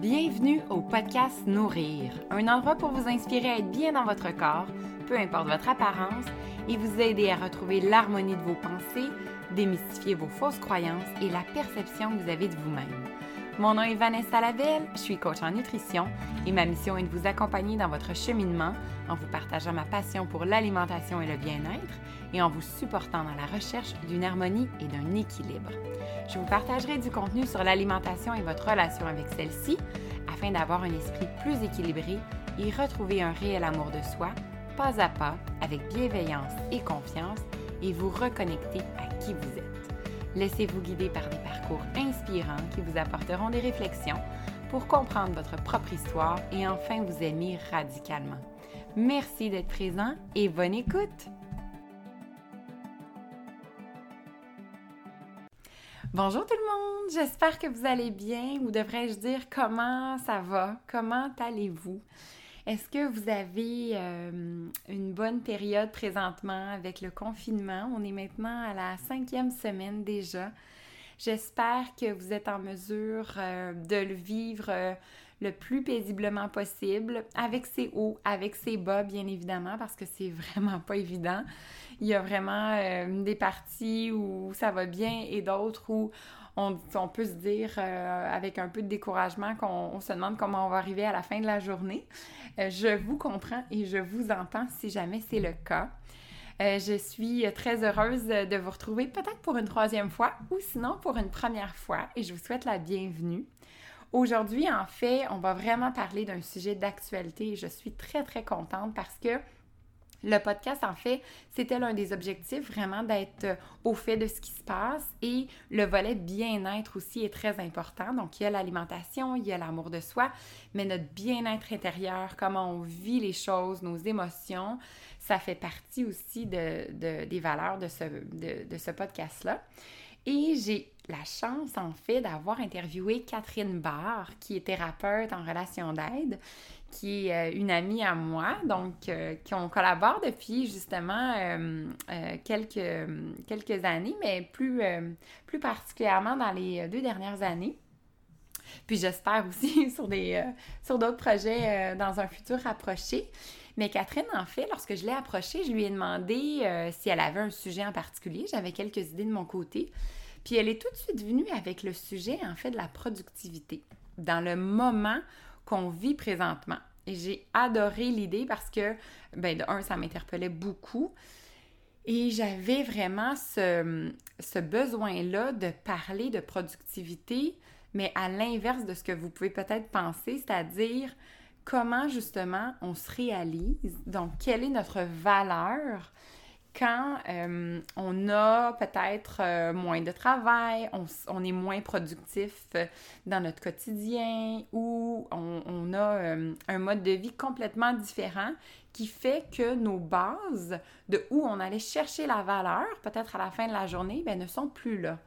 Bienvenue au podcast Nourrir, un endroit pour vous inspirer à être bien dans votre corps, peu importe votre apparence, et vous aider à retrouver l'harmonie de vos pensées, démystifier vos fausses croyances et la perception que vous avez de vous-même. Mon nom est Vanessa Lavelle, je suis coach en nutrition et ma mission est de vous accompagner dans votre cheminement en vous partageant ma passion pour l'alimentation et le bien-être et en vous supportant dans la recherche d'une harmonie et d'un équilibre. Je vous partagerai du contenu sur l'alimentation et votre relation avec celle-ci afin d'avoir un esprit plus équilibré et retrouver un réel amour de soi, pas à pas, avec bienveillance et confiance, et vous reconnecter à qui vous êtes. Laissez-vous guider par des parcours inspirants qui vous apporteront des réflexions pour comprendre votre propre histoire et enfin vous aimer radicalement. Merci d'être présent et bonne écoute! Bonjour tout le monde, j'espère que vous allez bien ou devrais-je dire comment ça va, comment allez-vous? Est-ce que vous avez euh, une bonne période présentement avec le confinement? On est maintenant à la cinquième semaine déjà. J'espère que vous êtes en mesure euh, de le vivre euh, le plus paisiblement possible, avec ses hauts, avec ses bas, bien évidemment, parce que c'est vraiment pas évident. Il y a vraiment des parties où ça va bien et d'autres où on, peut se dire euh, avec un peu de découragement qu'on se demande comment on va arriver à la fin de la journée. Euh, je vous comprends et je vous entends si jamais c'est le cas. Euh, je suis très heureuse de vous retrouver peut-être pour une troisième fois ou sinon pour une première fois et je vous souhaite la bienvenue. Aujourd'hui, en fait, on va vraiment parler d'un sujet d'actualité et je suis très très contente parce que le podcast, en fait, c'était l'un des objectifs vraiment d'être euh, au fait de ce qui se passe et le volet bien-être aussi est très important. Donc, il y a l'alimentation, il y a l'amour de soi, mais notre bien-être intérieur, comment on vit les choses, nos émotions, ça fait partie aussi de, des valeurs de ce, de ce podcast-là. Et j'ai la chance, en fait, d'avoir interviewé Catherine Barr, qui est thérapeute en relation d'aide, qui est euh, une amie à moi, donc euh, qu'on collabore depuis justement euh, quelques, quelques années, mais plus, plus particulièrement dans les deux dernières années. Puis j'espère aussi sur des sur d'autres projets dans un futur rapproché. Mais Catherine, en fait, lorsque je l'ai approchée, je lui ai demandé si elle avait un sujet en particulier. J'avais quelques idées de mon côté. Puis elle est tout de suite venue avec le sujet, en fait, de la productivité. Dans le moment qu'on vit présentement. Et j'ai adoré l'idée parce que, ben, de un, ça m'interpellait beaucoup. Et j'avais vraiment ce, ce besoin-là de parler de productivité, mais à l'inverse de ce que vous pouvez peut-être penser, c'est-à-dire comment justement on se réalise, donc quelle est notre valeur quand euh, on a peut-être euh, moins de travail, on, est moins productif euh, dans notre quotidien ou on, a un mode de vie complètement différent qui fait que nos bases de où on allait chercher la valeur, peut-être à la fin de la journée, ben, ne sont plus là.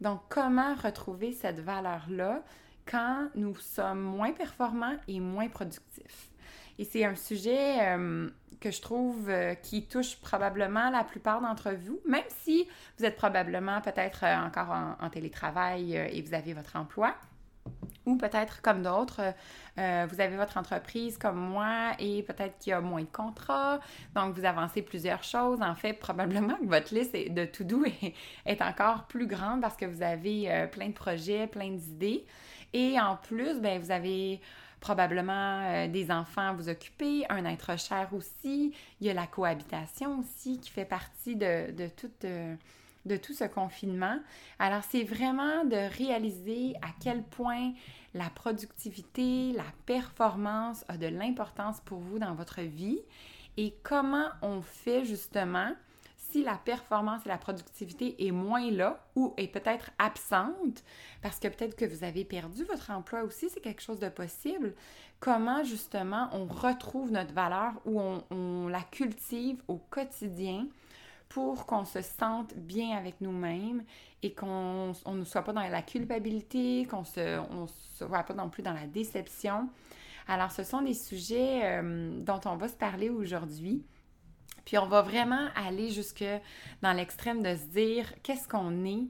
Donc, comment retrouver cette valeur-là quand nous sommes moins performants et moins productifs? Et c'est un sujet que je trouve euh, qui touche probablement la plupart d'entre vous, même si vous êtes probablement peut-être euh, encore en, télétravail et vous avez votre emploi. Ou peut-être comme d'autres, vous avez votre entreprise comme moi et peut-être qu'il y a moins de contrats, donc vous avancez plusieurs choses. En fait, probablement que votre liste de to-do est, est, encore plus grande parce que vous avez plein de projets, plein d'idées. Et en plus, ben, vous avez probablement euh, des enfants à vous occuper, un être cher aussi. Il y a la cohabitation aussi qui fait partie de, de, tout, euh, de tout ce confinement. Alors, c'est vraiment de réaliser à quel point la productivité, la performance a de l'importance pour vous dans votre vie et comment on fait justement si la performance et la productivité est moins là ou est peut-être absente, parce que peut-être que vous avez perdu votre emploi aussi, c'est quelque chose de possible, comment justement on retrouve notre valeur ou on, la cultive au quotidien pour qu'on se sente bien avec nous-mêmes et qu'on ne soit pas dans la culpabilité, qu'on se voit pas non plus dans la déception? Alors, ce sont des sujets euh, dont on va se parler aujourd'hui. Puis on va vraiment aller jusque dans l'extrême de se dire qu'est-ce qu'on est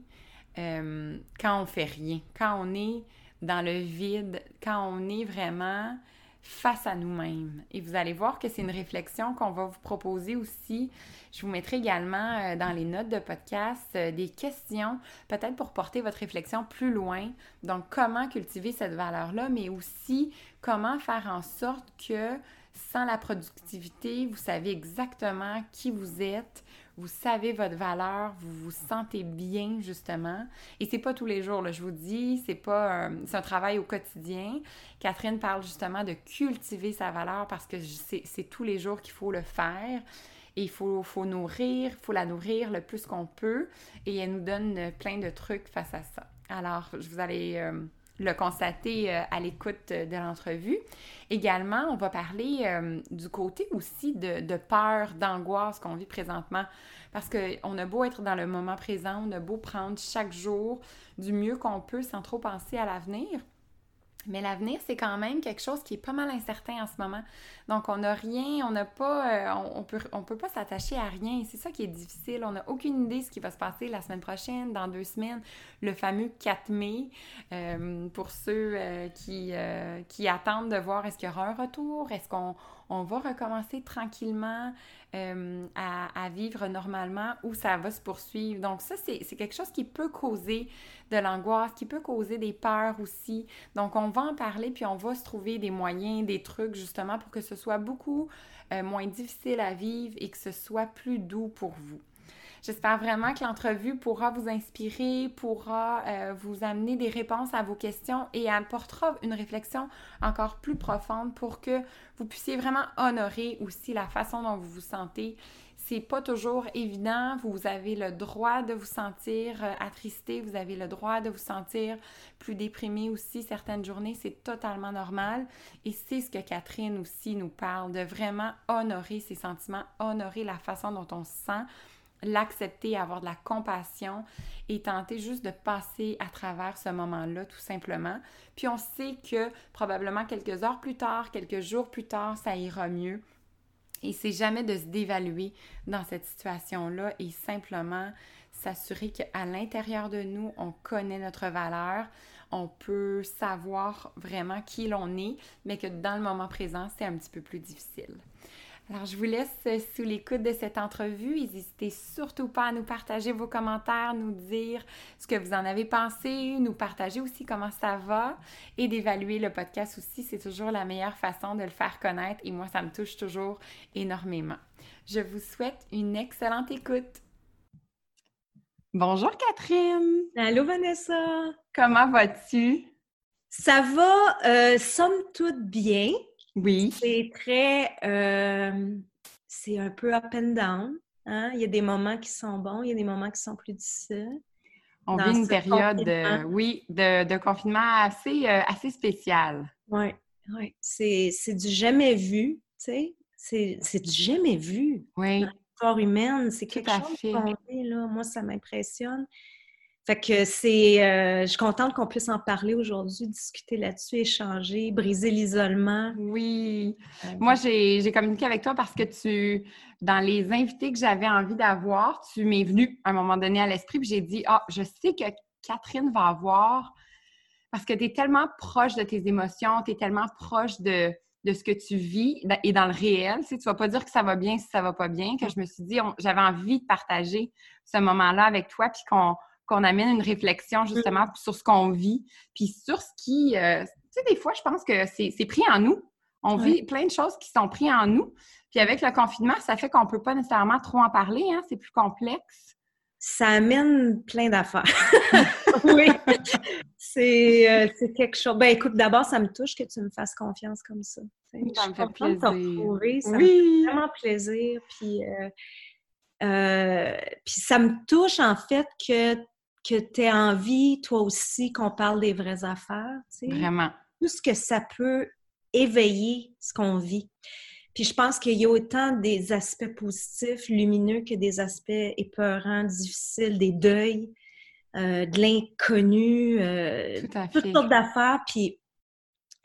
euh, quand on fait rien, quand on est dans le vide, quand on est vraiment face à nous-mêmes. Et vous allez voir que c'est une réflexion qu'on va vous proposer aussi. Je vous mettrai également euh, dans les notes de podcast euh, des questions, peut-être pour porter votre réflexion plus loin. Donc, comment cultiver cette valeur-là, mais aussi comment faire en sorte que sans la productivité, vous savez exactement qui vous êtes, vous savez votre valeur, vous vous sentez bien justement. Et c'est pas tous les jours, je vous dis, c'est pas euh, c'est un travail au quotidien. Catherine parle justement de cultiver sa valeur parce que c'est tous les jours qu'il faut le faire. Et il faut, faut nourrir, il faut la nourrir le plus qu'on peut. Et elle nous donne plein de trucs face à ça. Alors, je vous allez euh, le constater euh, à l'écoute de l'entrevue. Également, on va parler euh, du côté aussi de, peur, d'angoisse qu'on vit présentement. Parce qu'on a beau être dans le moment présent, on a beau prendre chaque jour du mieux qu'on peut sans trop penser à l'avenir. Mais l'avenir, c'est quand même quelque chose qui est pas mal incertain en ce moment. Donc, on n'a rien, on n'a pas, euh, on, peut, on peut pas s'attacher à rien. C'est ça qui est difficile. On n'a aucune idée de ce qui va se passer la semaine prochaine, dans deux semaines, le fameux 4 mai. Euh, pour ceux euh, qui, qui attendent de voir est-ce qu'il y aura un retour, est-ce qu'on on va recommencer tranquillement euh, à, vivre normalement ou ça va se poursuivre. Donc ça, c'est quelque chose qui peut causer de l'angoisse, qui peut causer des peurs aussi. Donc on va en parler, puis on va se trouver des moyens, des trucs justement pour que ce soit beaucoup euh, moins difficile à vivre et que ce soit plus doux pour vous. J'espère vraiment que l'entrevue pourra vous inspirer, pourra euh, vous amener des réponses à vos questions et apportera une réflexion encore plus profonde pour que vous puissiez vraiment honorer aussi la façon dont vous vous sentez. C'est pas toujours évident. Vous avez le droit de vous sentir euh, attristé, vous avez le droit de vous sentir plus déprimé aussi certaines journées. C'est totalement normal. Et c'est ce que Catherine aussi nous parle, de vraiment honorer ses sentiments, honorer la façon dont on se sent l'accepter, avoir de la compassion et tenter juste de passer à travers ce moment-là tout simplement. Puis on sait que probablement quelques heures plus tard, quelques jours plus tard, ça ira mieux. Et c'est jamais de se dévaluer dans cette situation-là et simplement s'assurer qu'à l'intérieur de nous, on connaît notre valeur, on peut savoir vraiment qui l'on est, mais que dans le moment présent, c'est un petit peu plus difficile. Alors, je vous laisse sous l'écoute de cette entrevue. N'hésitez surtout pas à nous partager vos commentaires, nous dire ce que vous en avez pensé, nous partager aussi comment ça va et d'évaluer le podcast aussi. C'est toujours la meilleure façon de le faire connaître et moi, ça me touche toujours énormément. Je vous souhaite une excellente écoute. Bonjour Catherine. Allô Vanessa. Comment vas-tu? Ça va, euh, somme toute bien. Oui. C'est très. Euh, c'est un peu up and down. Hein? Il y a des moments qui sont bons, il y a des moments qui sont plus difficiles. On vit une période, euh, oui, de, confinement assez, euh, assez spéciale. Oui, oui. C'est, du jamais vu, tu sais. C'est, du jamais vu. Oui. Dans l'histoire humaine, c'est quelque chose qu'on là. Moi, ça m'impressionne. Fait que c'est, euh, je suis contente qu'on puisse en parler aujourd'hui, discuter là-dessus, échanger, briser l'isolement. Oui. Euh, Moi, j'ai communiqué avec toi parce que tu, dans les invités que j'avais envie d'avoir, tu m'es venu à un moment donné à l'esprit, puis j'ai dit, ah, je sais que Catherine va avoir, parce que tu es tellement proche de tes émotions, tu es tellement proche de, de ce que tu vis et dans le réel. Tu ne vas pas dire que ça va bien si ça va pas bien, que je me suis dit, j'avais envie de partager ce moment-là avec toi, puis qu'on qu'on amène une réflexion justement sur ce qu'on vit, puis sur ce qui... Euh, tu sais, des fois, je pense que c'est pris en nous. On vit plein de choses qui sont prises en nous. Puis avec le confinement, ça fait qu'on ne peut pas nécessairement trop en parler, hein? c'est plus complexe. Ça amène plein d'affaires. oui. Euh, c'est quelque chose. Ben écoute, d'abord, ça me touche que tu me fasses confiance comme ça. Ça me fait plaisir. Ça oui. me fait vraiment plaisir. Puis, euh, puis ça me touche en fait que que tu aies envie, toi aussi, qu'on parle des vraies affaires. Vraiment. Tout ce que ça peut éveiller ce qu'on vit. Puis je pense qu'il y a autant des aspects positifs, lumineux, que des aspects épeurants, difficiles, des deuils, euh, de l'inconnu, euh, toutes sortes d'affaires. Puis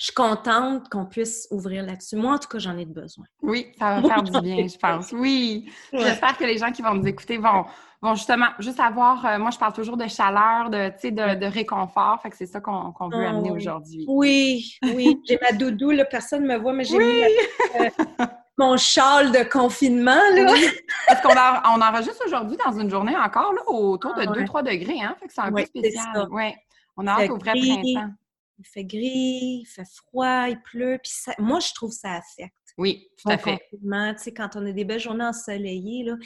je suis contente qu'on puisse ouvrir là-dessus. Moi, en tout cas, j'en ai besoin. Oui, ça va faire du bien, je pense. Oui. J'espère que les gens qui vont nous écouter vont, vont justement juste avoir. Euh, moi, je parle toujours de chaleur, de, de, de réconfort. Fait que c'est ça qu'on veut amener oh. aujourd'hui. Oui, oui. J'ai ma doudou, là, personne ne me voit, mais j'ai mis euh, mon châle de confinement. Là. Parce qu'on on enregistre aujourd'hui dans une journée encore là, autour de 2-3 ah, degrés. Hein? Fait que c'est un peu spécial. Oui. On a hâte au vrai printemps il fait gris, il fait froid, il pleut. Puis moi, je trouve que ça affecte. Oui, tout à fait. Tu sais, quand on a des belles journées ensoleillées, là,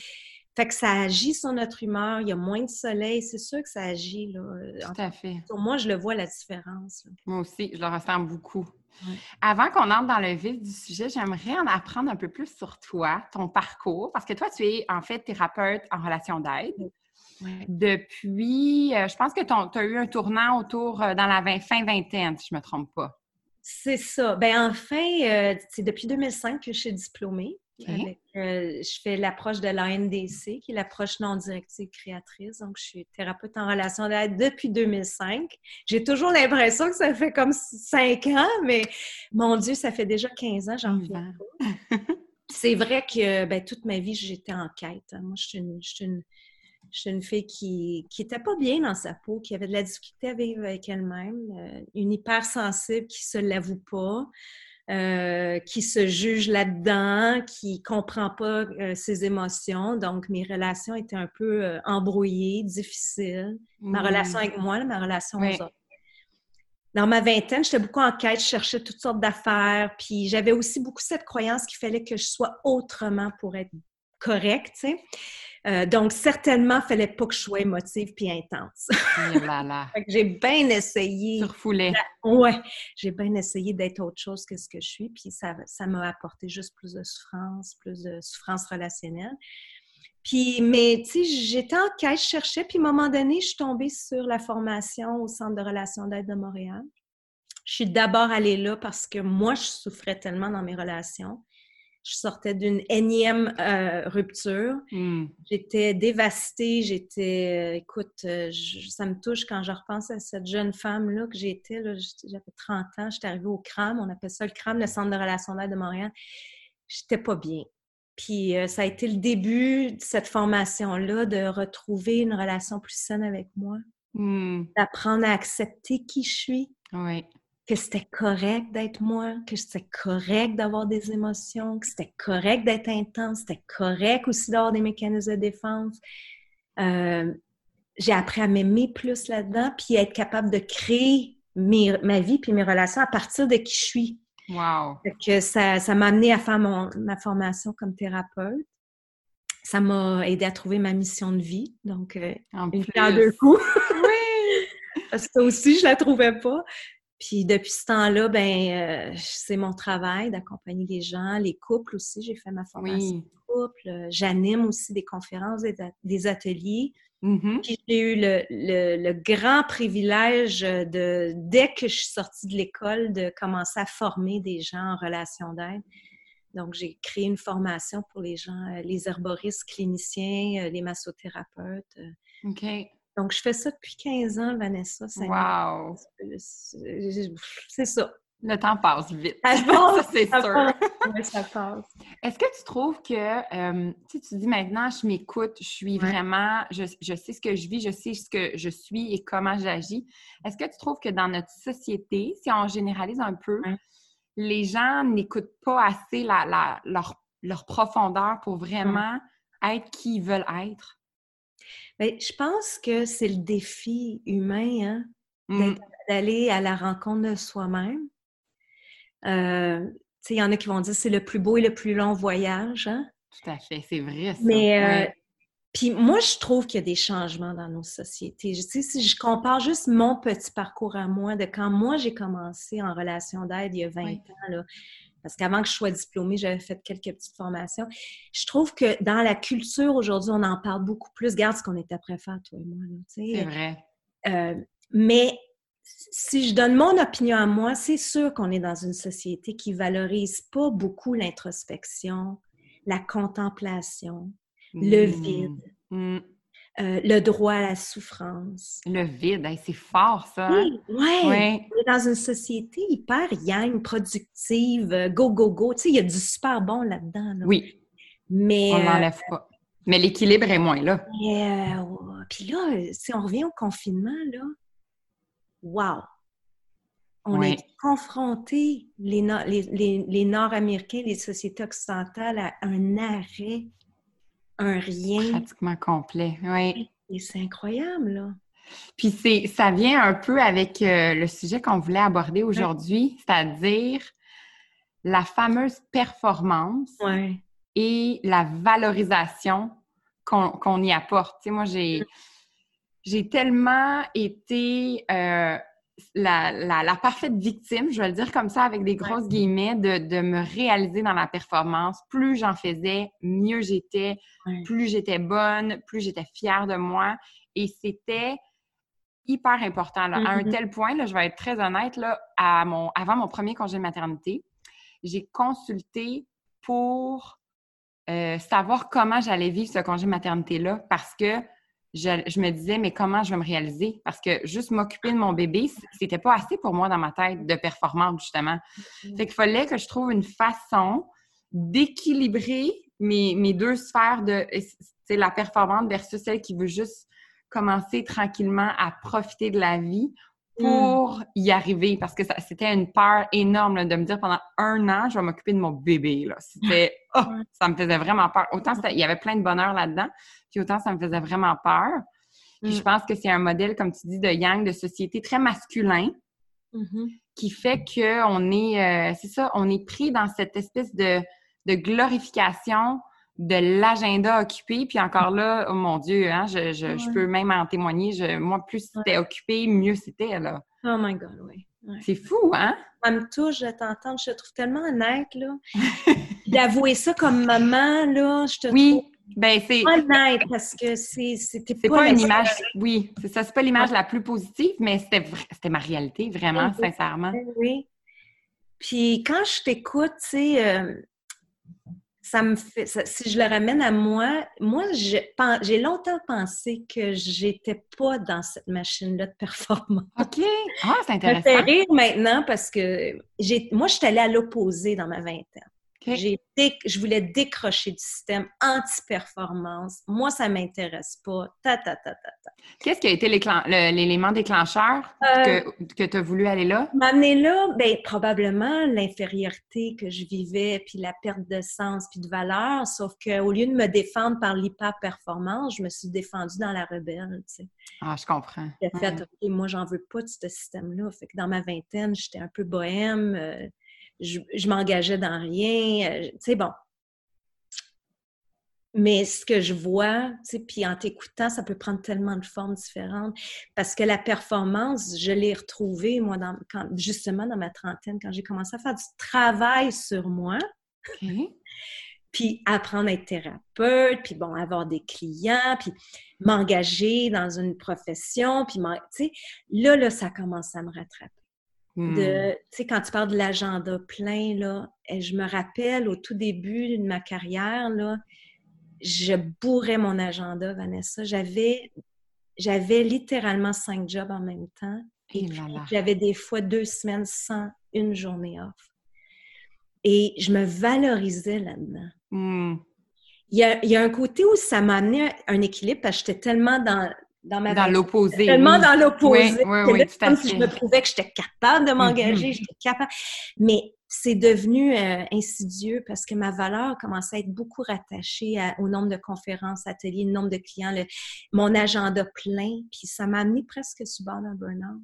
fait que ça agit sur notre humeur, il y a moins de soleil, c'est sûr que ça agit. Là. Tout à fait. moi, je le vois, la différence. Moi aussi, je le ressens beaucoup. Avant qu'on entre dans le vif du sujet, j'aimerais en apprendre un peu plus sur toi, ton parcours, parce que toi, tu es en fait thérapeute en relation d'aide. Depuis, euh, je pense que tu as eu un tournant autour euh, dans la fin vingtaine, si je ne me trompe pas. C'est ça. Ben enfin, euh, c'est depuis 2005 que je suis diplômée. je fais l'approche de l'ANDC, qui est l'approche non directive créatrice. Donc, je suis thérapeute en relation d'aide depuis 2005. J'ai toujours l'impression que ça fait comme cinq ans, mais mon Dieu, ça fait déjà 15 ans, j'en reviens C'est vrai que ben, toute ma vie, j'étais en quête. Hein. Moi, je suis une je suis une fille qui n'était pas bien dans sa peau, qui avait de la difficulté à vivre avec elle-même, euh, une hypersensible qui se l'avoue pas, euh, qui se juge là-dedans, qui comprend pas euh, ses émotions. Donc, mes relations étaient un peu embrouillées, difficiles. Ma mmh. relation avec moi, ma relation aux autres. Dans ma vingtaine, j'étais beaucoup en quête, je cherchais toutes sortes d'affaires, puis j'avais aussi beaucoup cette croyance qu'il fallait que je sois autrement pour être tu sais. Euh, donc, certainement, il ne fallait pas que je sois émotive puis intense. j'ai bien essayé. Surfoulé. Ouais, j'ai bien essayé d'être autre chose que ce que je suis, puis ça, ça m'a apporté juste plus de souffrance, plus de souffrance relationnelle. Puis, mais tu sais, j'étais en quête, je cherchais, puis à un moment donné, je suis tombée sur la formation au Centre de relations d'aide de Montréal. Je suis d'abord allée là parce que moi, je souffrais tellement dans mes relations. Je sortais d'une énième euh, rupture. Hmm. J'étais dévastée. J'étais, euh, écoute, euh, ça me touche quand je repense à cette jeune femme-là que j'étais. J'avais 30 ans. J'étais arrivée au CRAM. On appelle ça le CRAM, le Centre de relations d'aide de Montréal. J'étais pas bien. Puis ça a été le début de cette formation-là, de retrouver une relation plus saine avec moi, hmm. d'apprendre à accepter qui je suis. Oui que c'était correct d'être moi, que c'était correct d'avoir des émotions, que c'était correct d'être intense, c'était correct aussi d'avoir des mécanismes de défense. Euh, j'ai appris à m'aimer plus là-dedans, puis être capable de créer ma vie puis mes relations à partir de qui je suis. Wow! Que ça, ça m'a amené à faire ma formation comme thérapeute. Ça m'a aidé à trouver ma mission de vie. Donc, euh, en une deux coups. oui! Parce que ça aussi, je la trouvais pas. Puis depuis ce temps-là, ben euh, c'est mon travail d'accompagner les gens, les couples aussi. J'ai fait ma formation de couple. J'anime aussi des conférences, des, ateliers. Mm-hmm. Puis j'ai eu le, grand privilège de, dès que je suis sortie de l'école, de commencer à former des gens en relation d'aide. Donc, j'ai créé une formation pour les gens, euh, les herboristes cliniciens, euh, les massothérapeutes. OK. Donc, je fais ça depuis 15 ans, Vanessa. Wow! C'est ça. Le temps passe vite. Ça, c'est sûr. oui, ça passe. Est-ce que tu trouves que, euh, tu dis maintenant, je m'écoute, je suis vraiment, je, sais ce que je vis, je sais ce que je suis et comment j'agis. Est-ce que tu trouves que dans notre société, si on généralise un peu, les gens n'écoutent pas assez la, leur, leur, profondeur pour vraiment être qui ils veulent être? Je pense que c'est le défi humain, hein, mmh. d'aller à la rencontre de soi-même. Euh, il y en a qui vont dire que c'est le plus beau et le plus long voyage. Hein. Tout à fait, c'est vrai. Ça. Mais euh, puis moi, je trouve qu'il y a des changements dans nos sociétés. Je, si je compare juste mon petit parcours à moi, de quand moi j'ai commencé en relation d'aide il y a 20 ans, là, parce qu'avant que je sois diplômée, j'avais fait quelques petites formations. Je trouve que dans la culture aujourd'hui, on en parle beaucoup plus. Regarde ce qu'on est après faire, toi et moi. C'est vrai. Euh, mais si je donne mon opinion à moi, c'est sûr qu'on est dans une société qui valorise pas beaucoup l'introspection, la contemplation, le mmh. vide. Mmh. Euh, le droit à la souffrance. Le vide, c'est fort ça. Hein? Oui, ouais. ouais. On est dans une société hyper yang, productive, euh, go, go, go. Tu sais, il y a du super bon là-dedans. Oui. Mais, on n'enlève pas. Mais l'équilibre est moins là. Puis là, si on revient au confinement, là, wow! On est confronté, les, les, les, Nord-Américains, les sociétés occidentales, à un arrêt, un rien. Pratiquement complet, oui. Et c'est incroyable, là. Puis c'est, ça vient un peu avec euh, le sujet qu'on voulait aborder aujourd'hui, c'est-à-dire la fameuse performance et la valorisation qu'on, y apporte. Tu sais, moi, j'ai, mm. j'ai tellement été euh, la, parfaite victime, je vais le dire comme ça avec des grosses guillemets, de, me réaliser dans la performance. Plus j'en faisais, mieux j'étais, plus j'étais bonne, plus j'étais fière de moi. Et c'était hyper important. À un mm-hmm. tel point, là, je vais être très honnête, là, à mon, avant mon premier congé de maternité, j'ai consulté pour euh, savoir comment j'allais vivre ce congé de maternité-là parce que je, me disais, mais comment je vais me réaliser? Parce que juste m'occuper de mon bébé, c'était pas assez pour moi dans ma tête de performance, justement. Mm-hmm. Fait qu'il fallait que je trouve une façon d'équilibrer mes, mes, deux sphères de c'est la performance versus celle qui veut juste commencer tranquillement à profiter de la vie pour mm. y arriver parce que c'était une peur énorme de me dire pendant un an, je vais m'occuper de mon bébé. C'était, oh, ça me faisait vraiment peur. Autant il y avait plein de bonheur là-dedans, puis autant ça me faisait vraiment peur. Puis je mm. pense que c'est un modèle, comme tu dis, de yang, de société très masculin, mm-hmm. qui fait qu'on est, euh, c'est ça, on est pris dans cette espèce de, de glorification de l'agenda occupé. Puis encore là, oh mon Dieu, hein, je, je, peux même en témoigner. Je, moi, plus c'était occupé, mieux c'était, là. Oh my God, oui. C'est fou, hein? Ça me touche de t'entendre. Je te trouve tellement honnête, là. D'avouer ça comme maman, là, je te oui. Ben, c'est honnête parce que c'était pas, pas une image. Oui, c'est ça. C'est pas l'image la plus positive, mais c'était ma réalité, vraiment, sincèrement. Oui. Puis quand je t'écoute, tu sais, euh, ça me fait, si je le ramène à moi, moi, j'ai longtemps pensé que j'étais pas dans cette machine-là de performance. OK. Ah, c'est intéressant. Ça me fait rire maintenant parce que moi, je suis allée à l'opposé dans ma vingtaine. Je voulais décrocher du système anti-performance. Moi, ça ne m'intéresse pas. Ta, ta, ta, ta, Qu'est-ce qui a été l'élément déclencheur euh, que, tu as voulu aller là? M'amener là, bien, probablement l'infériorité que je vivais, puis la perte de sens, puis de valeur. Sauf qu'au lieu de me défendre par l'hyper-performance, je me suis défendue dans la rebelle. Ah, je comprends. J'ai fait, OK, moi, j'en veux pas de ce système-là. Fait que dans ma vingtaine, j'étais un peu bohème. Euh, je, m'engageais dans rien. Euh, tu sais, bon. Mais ce que je vois, tu sais, puis en t'écoutant, ça peut prendre tellement de formes différentes. Parce que la performance, je l'ai retrouvée, moi, dans, quand, justement dans ma trentaine, quand j'ai commencé à faire du travail sur moi. puis apprendre à être thérapeute, puis bon, avoir des clients, puis m'engager dans une profession, puis, tu sais, là, là, ça commence à me rattraper. Hmm. tu sais, quand tu parles de l'agenda plein, là, et je me rappelle au tout début de ma carrière, là, je bourrais mon agenda, Vanessa. J'avais, j'avais littéralement cinq jobs en même temps. Et, j'avais des fois deux semaines sans une journée off. Et je me valorisais là-dedans. Hmm. Il, y a, il y, a, un côté où ça m'a amené un équilibre parce que j'étais tellement dans, dans l'opposé. Tellement dans l'opposé. comme si je me trouvais que j'étais capable de m'engager, mm-hmm. j'étais capable. Mais c'est devenu euh, insidieux parce que ma valeur commençait à être beaucoup rattachée au nombre de conférences, ateliers, le nombre de clients, mon agenda plein. Puis ça m'a amené presque sous bord d'un burn-out.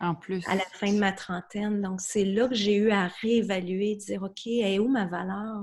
En plus. À la fin de ma trentaine. Donc, c'est là que j'ai eu à réévaluer, dire, OK, elle est où ma valeur?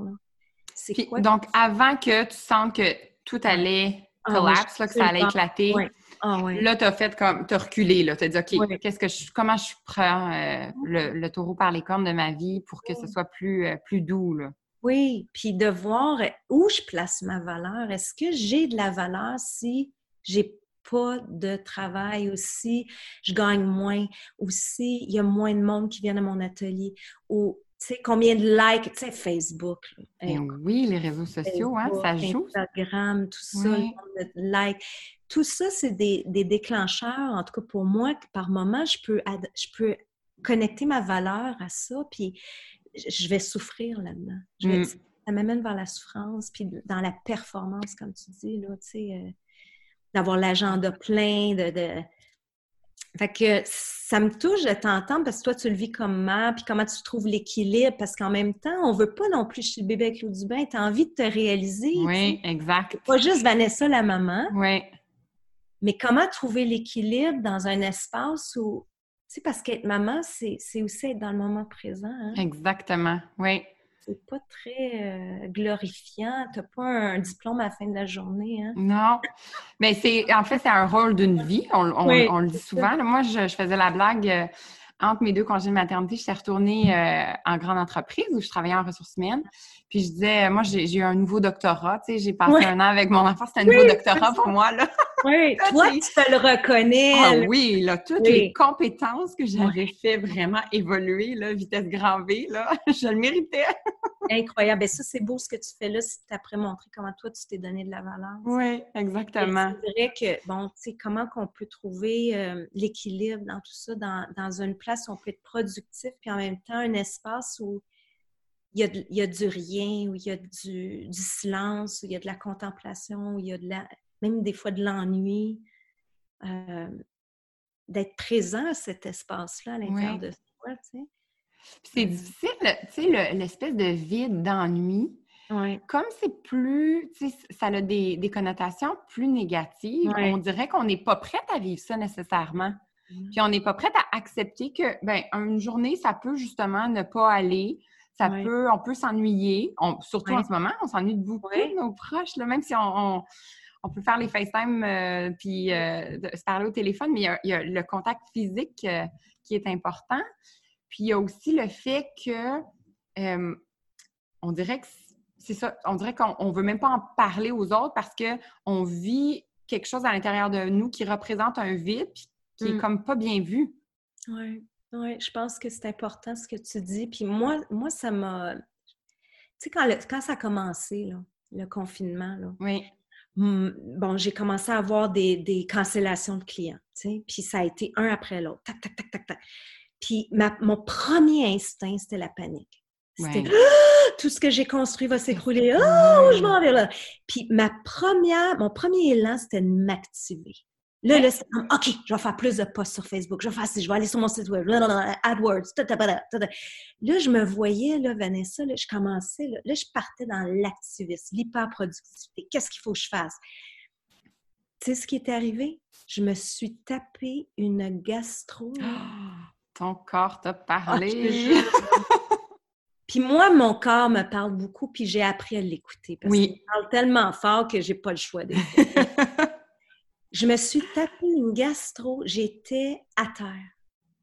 C'est quoi? Donc, avant que tu sentes que tout allait ah collapse, que ça allait éclater. Ah là, tu as fait comme, tu as reculé, là. Tu as dit, OK, qu'est-ce que je, comment je prends euh, le, taureau par les cornes de ma vie pour que ce soit plus, euh, plus doux, là? Oui, puis de voir où je place ma valeur. Est-ce que j'ai de la valeur si j'ai pas de travail aussi, je gagne moins, ou si il y a moins de monde qui vient à mon atelier, ou sais, combien de likes, tu sais, Facebook. Ben oui, les réseaux sociaux, hein, ça joue. Instagram, tout ça, le nombre de likes. tout ça, c'est des, déclencheurs, en tout cas pour moi, que par moment, je peux, je peux connecter ma valeur à ça, puis je vais souffrir là-dedans. Mm. Ça m'amène vers la souffrance, puis dans la performance, comme tu dis, là, tu sais, euh, d'avoir l'agenda plein, de, de, Fait que ça me touche de t'entendre parce que toi, tu le vis comment, puis comment tu trouves l'équilibre, parce qu'en même temps, on veut pas non plus chez le bébé avec l'eau du bain, tu as envie de te réaliser. Oui, exact. Pas juste Vanessa, la maman. Oui. Mais comment trouver l'équilibre dans un espace où, tu sais, parce qu'être maman, c'est aussi être dans le moment présent. Hein? Exactement, oui. C'est pas très euh, glorifiant. T'as pas un diplôme à la fin de la journée. Hein? Non. Mais c'est, en fait, c'est un rôle d'une vie. On, le dit souvent. Moi, je, faisais la blague. Entre mes deux congés de maternité, je suis retournée euh, en grande entreprise où je travaillais en ressources humaines. Puis je disais, moi, j'ai eu un nouveau doctorat. Tu sais, j'ai passé un an avec mon enfant. C'était un nouveau doctorat pour moi, là. Oui, toi, tu te le reconnais. Ah oui, là, toutes les compétences que j'avais fait vraiment évoluer, là, vitesse grand V, là, je le méritais. Incroyable. Et ben, ça, c'est beau ce que tu fais là, si tu après montré comment toi, tu t'es donné de la valeur. Oui, exactement. Je dirais que, bon, tu sais, comment qu'on peut trouver euh, l'équilibre dans tout ça, dans, dans une place où on peut être productif, puis en même temps, un espace où il y, a il y a du rien, où il y a du, du, silence, où il y a de la contemplation, où il y a de la, même des fois de l'ennui. Euh, d'être présent à cet espace-là à l'intérieur de soi, tu sais. C'est difficile, tu sais, l'espèce de vide d'ennui. Comme c'est plus, tu sais, ça a des, des connotations plus négatives, on dirait qu'on n'est pas prête à vivre ça nécessairement. Mmh. Puis on n'est pas prête à accepter que, ben, une journée, ça peut justement ne pas aller. Ça peut, on peut s'ennuyer. surtout en ce moment, on s'ennuie de beaucoup de nos proches, là, même si on, on, peut faire les FaceTime euh, puis euh, se parler au téléphone, mais il y a, le contact physique euh, qui est important. Puis il y a aussi le fait que on dirait que c'est ça, on dirait qu'on ne veut même pas en parler aux autres parce qu'on vit quelque chose à l'intérieur de nous qui représente un vide qui est mmh. comme pas bien vu. Oui, ouais, je pense que c'est important ce que tu dis. Puis moi, moi ça m'a. Tu sais, quand, quand ça a commencé, là, le confinement, là, oui. bon, j'ai commencé à avoir des, des cancellations de clients, tu sais, puis ça a été un après l'autre, tac, tac, tac, tac, tac. Puis mon premier instinct, c'était la panique. C'était «Ah! tout ce que j'ai construit va s'écrouler. Oh, je m'en vais là. Puis ma première, mon premier élan, c'était de m'activer. Là, là c'est comme, OK, je vais faire plus de posts sur Facebook, je vais faire je vais aller sur mon site web, AdWords, Là, je me voyais, là, Vanessa, là, je commençais, là, là je partais dans l'activisme, l'hyperproductivité. Qu'est-ce qu'il faut que je fasse? Tu sais ce qui est arrivé? Je me suis tapé une gastro. ton corps t'a ah, parlé. puis moi, mon corps me parle beaucoup, puis j'ai appris à l'écouter. Parce oui. qu'il parle tellement fort que j'ai pas le choix d'écouter. Je me suis tapé une gastro, j'étais à terre,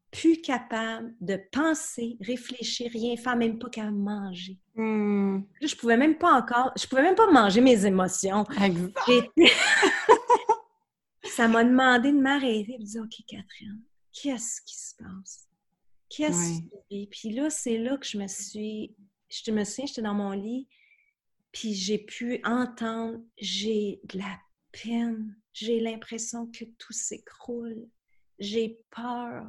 plus capable de penser, réfléchir, rien faire, même pas qu'à manger. Hmm. Je pouvais même pas encore, je pouvais même pas manger mes émotions. Ça m'a demandé de m'arrêter et de dire, OK, Catherine, qu'est-ce qui se passe? Qu'est-ce qui Puis là, c'est là que je me suis, je me souviens, j'étais dans mon lit, puis j'ai pu entendre, j'ai de la peine j'ai l'impression que tout s'écroule. J'ai peur.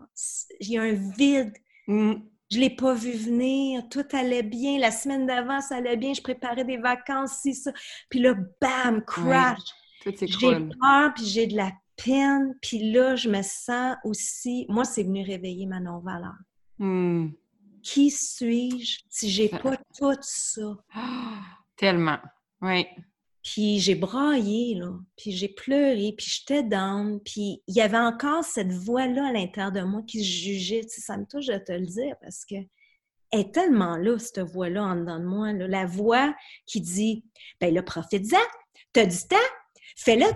Il y a un vide. Mm. Je ne l'ai pas vu venir. Tout allait bien. La semaine d'avant, ça allait bien. Je préparais des vacances, si ça. Puis là, bam, crash. j'ai peur, puis j'ai de la peine. Puis là, je me sens aussi... Moi, c'est venu réveiller ma non-valeur. Mm. Qui suis-je si j'ai pas tout ça? tellement. Oui. Puis j'ai braillé, là, puis j'ai pleuré, puis j'étais down, puis il y avait encore cette voix-là à l'intérieur de moi qui se jugeait. Tu sais, ça me touche de te le dire parce que elle est tellement là, cette voix-là en dedans de moi. Là. La voix qui dit Ben là, profite-en, t'as du temps, fais-le,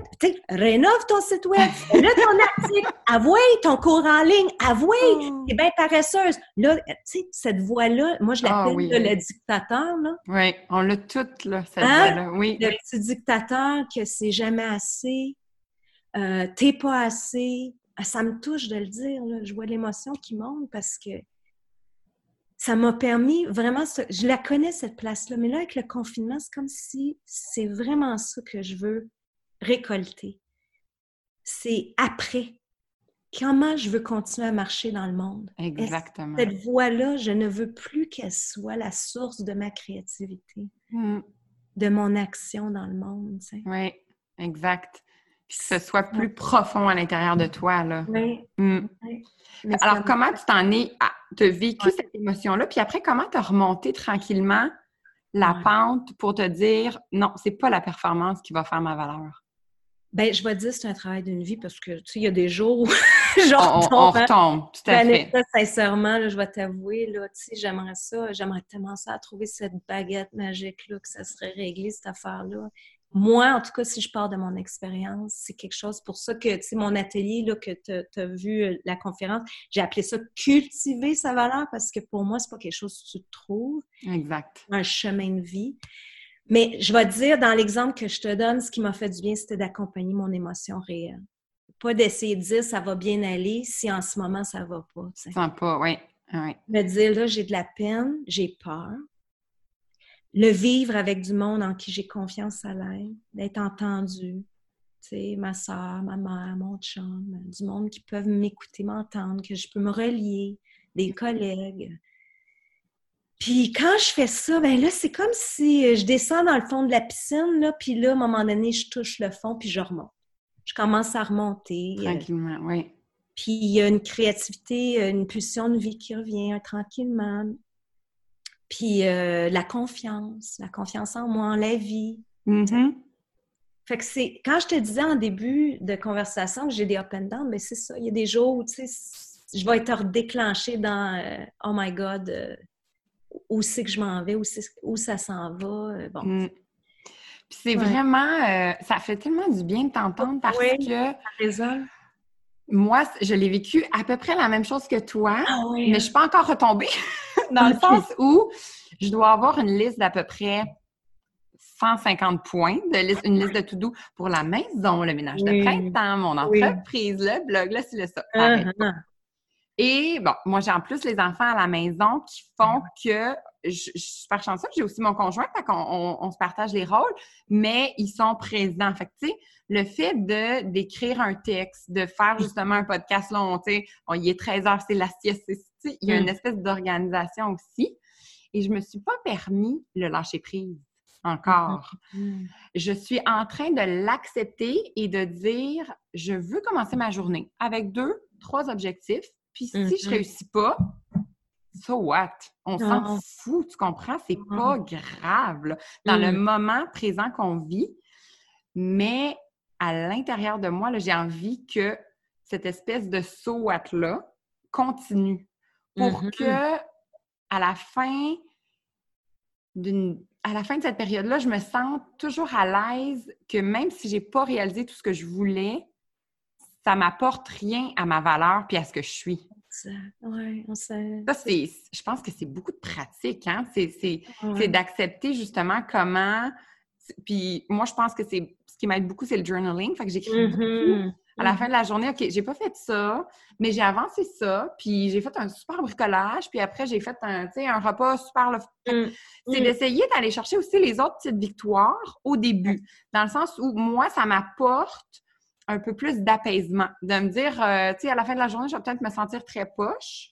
rénove ton site web, fais-le ton article, avouez ton cours en ligne, avouez, oh. t'es bien paresseuse. Là, tu sais, cette voix-là, moi, je ah l'appelle le dictateur, là. Oui, on l'a toute, là, cette hein? voix-là, oui. Le petit dictateur que c'est jamais assez, euh, t'es pas assez. Ah, ça me touche de le dire, là. Je vois l'émotion qui monte parce que ça m'a permis vraiment, je la connais cette place-là, mais là, avec le confinement, c'est comme si c'est vraiment ça que je veux récolter. c'est après. Comment je veux continuer à marcher dans le monde? Exactement. Cette voie-là, je ne veux plus qu'elle soit la source de ma créativité, Mm. de mon action dans le monde. tu sais? Oui, exact. Puis que ce soit plus profond à l'intérieur de toi, là. Oui, Mm. oui. Mais Alors, comment tu t'en es... Tu as vécu Ouais. cette émotion-là, puis après, comment tu as remonté tranquillement la Ouais. pente pour te dire, non, c'est pas la performance qui va faire ma valeur? Ben, je vais te dire, c'est un travail d'une vie parce que, tu sais, il y a des jours où je On, on- on retombe, hein. retombe, tout à fait. Vanessa, sincèrement, là, je vais t'avouer, là, tu sais, j'aimerais ça, j'aimerais tellement ça à trouver cette baguette magique-là, que ça serait réglé, cette affaire-là. Moi, en tout cas, si je pars de mon expérience, c'est quelque chose pour ça que, tu sais, mon atelier, là, que tu as vu euh, la conférence, j'ai appelé ça cultiver sa valeur parce que pour moi, c'est pas quelque chose que tu trouves, Exact. un chemin de vie. Mais je vais te dire, dans l'exemple que je te donne, ce qui m'a fait du bien, c'était d'accompagner mon émotion réelle. Pas d'essayer de dire ça va bien aller si en ce moment ça va pas. tu sais. Sens pas, oui. oui. Me dire là, j'ai de la peine, j'ai peur. Le vivre avec du monde en qui j'ai confiance à l'aide, d'être entendu. Tu sais, ma soeur, ma mère, mon chum, du monde qui peuvent m'écouter, m'entendre, que je peux me relier, des collègues. Puis quand je fais ça, ben là, c'est comme si euh, je descends dans le fond de la piscine, là, puis là, à un moment donné, je touche le fond, puis je remonte. Je commence à remonter. euh, Tranquillement, oui. puis il y a une créativité, euh, une pulsion de vie qui revient euh, tranquillement. Puis euh, la confiance, la confiance en moi, en la vie. Mhm. Fait que c'est quand je te disais en début de conversation que j'ai des up and down, mais c'est ça. Il y a des jours où tu sais, je vais être redéclenchée dans euh, Oh my God, euh, où c'est que je m'en vais, où, ça s'en va. euh, bon, Mm. Puis c'est Ouais. vraiment, euh, ça fait tellement du bien de t'entendre parce Oui. que raison. moi, je l'ai vécu à peu près la même chose que toi, Ah oui. mais je suis pas encore retombée dans le sens où je dois avoir une liste d'à peu près 150 points, de liste, une liste de tout doux pour la maison, le ménage Oui. de printemps, mon entreprise, le blog, là, c'est le ça. Ah. Et bon, moi, j'ai en plus les enfants à la maison qui font que je, je suis super chanceuse. J'ai aussi mon conjoint, fait qu'on on, on se partage les rôles, mais ils sont présents. Fait que, tu sais, le fait de d'écrire un texte, de faire justement un podcast long, tu sais, y est 13 heures, c'est la sieste, c'est- tu sais, il y a une Mm. espèce d'organisation aussi. Et je me suis pas permis le lâcher prise encore Mm. je suis en train de l'accepter et de dire je veux commencer ma journée avec deux, trois objectifs. Puis si je Mhm. réussis pas, so what? On s'en fout, tu comprends? C'est pas grave là, dans le Mm. moment présent qu'on vit. Mais à l'intérieur de moi, j'ai envie que cette espèce de so what-là continue pour que à la fin d'une à la fin de cette période-là, je me sens toujours à l'aise que même si j'ai pas réalisé tout ce que je voulais, ça m'apporte rien à ma valeur puis à ce que je suis. Exact. Ouais, on sait. Ça, c'est, je pense que c'est beaucoup de pratique, hein? C'est, c'est, Ouais. c'est d'accepter justement comment. Puis moi, je pense que c'est ce qui m'aide beaucoup, c'est le journaling. Fait que j'écris beaucoup. Mhm. À la fin de la journée, OK, j'ai pas fait ça, mais j'ai avancé ça, puis j'ai fait un super bricolage, puis après, j'ai fait un, un repas super... le- Mm. C'est Mm. d'essayer d'aller chercher aussi les autres petites victoires au début, dans le sens où moi, ça m'apporte un peu plus d'apaisement, de me dire, euh, tu sais, à la fin de la journée, je vais peut-être me sentir très poche.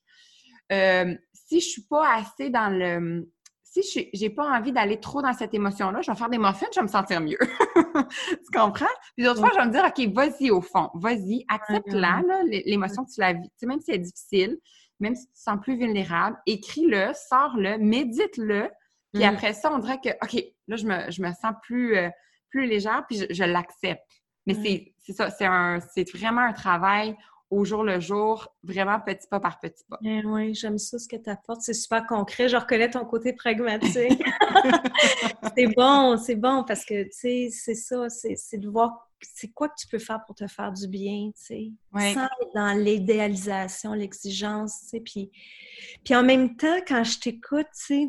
Euh, si je suis pas assez dans le... Si j'ai pas envie d'aller trop dans cette émotion-là, je vais faire des muffins, je vais me sentir mieux. tu comprends? Puis d'autres fois, je vais me dire, OK, vas-y au fond, vas-y, accepte-la, l'émotion que tu la vis. Tu sais, même si elle est difficile, même si tu te sens plus vulnérable, écris-le, sors-le, médite-le. Puis Mm. après ça, on dirait que, OK, là, je me, je me sens plus, euh, plus légère, puis je, je l'accepte. Mais Mm. C'est ça, c'est un- c'est vraiment un travail au jour le jour, vraiment petit pas par petit pas. Eh oui, j'aime ça ce que tu apportes. C'est super concret. Je reconnais ton côté pragmatique. c'est bon, c'est bon parce que, tu sais, c'est ça, c'est c'est de voir c'est quoi que tu peux faire pour te faire du bien, tu sais, Ouais. sans être dans l'idéalisation, l'exigence, tu sais. Puis, puis en même temps, quand je t'écoute, tu sais,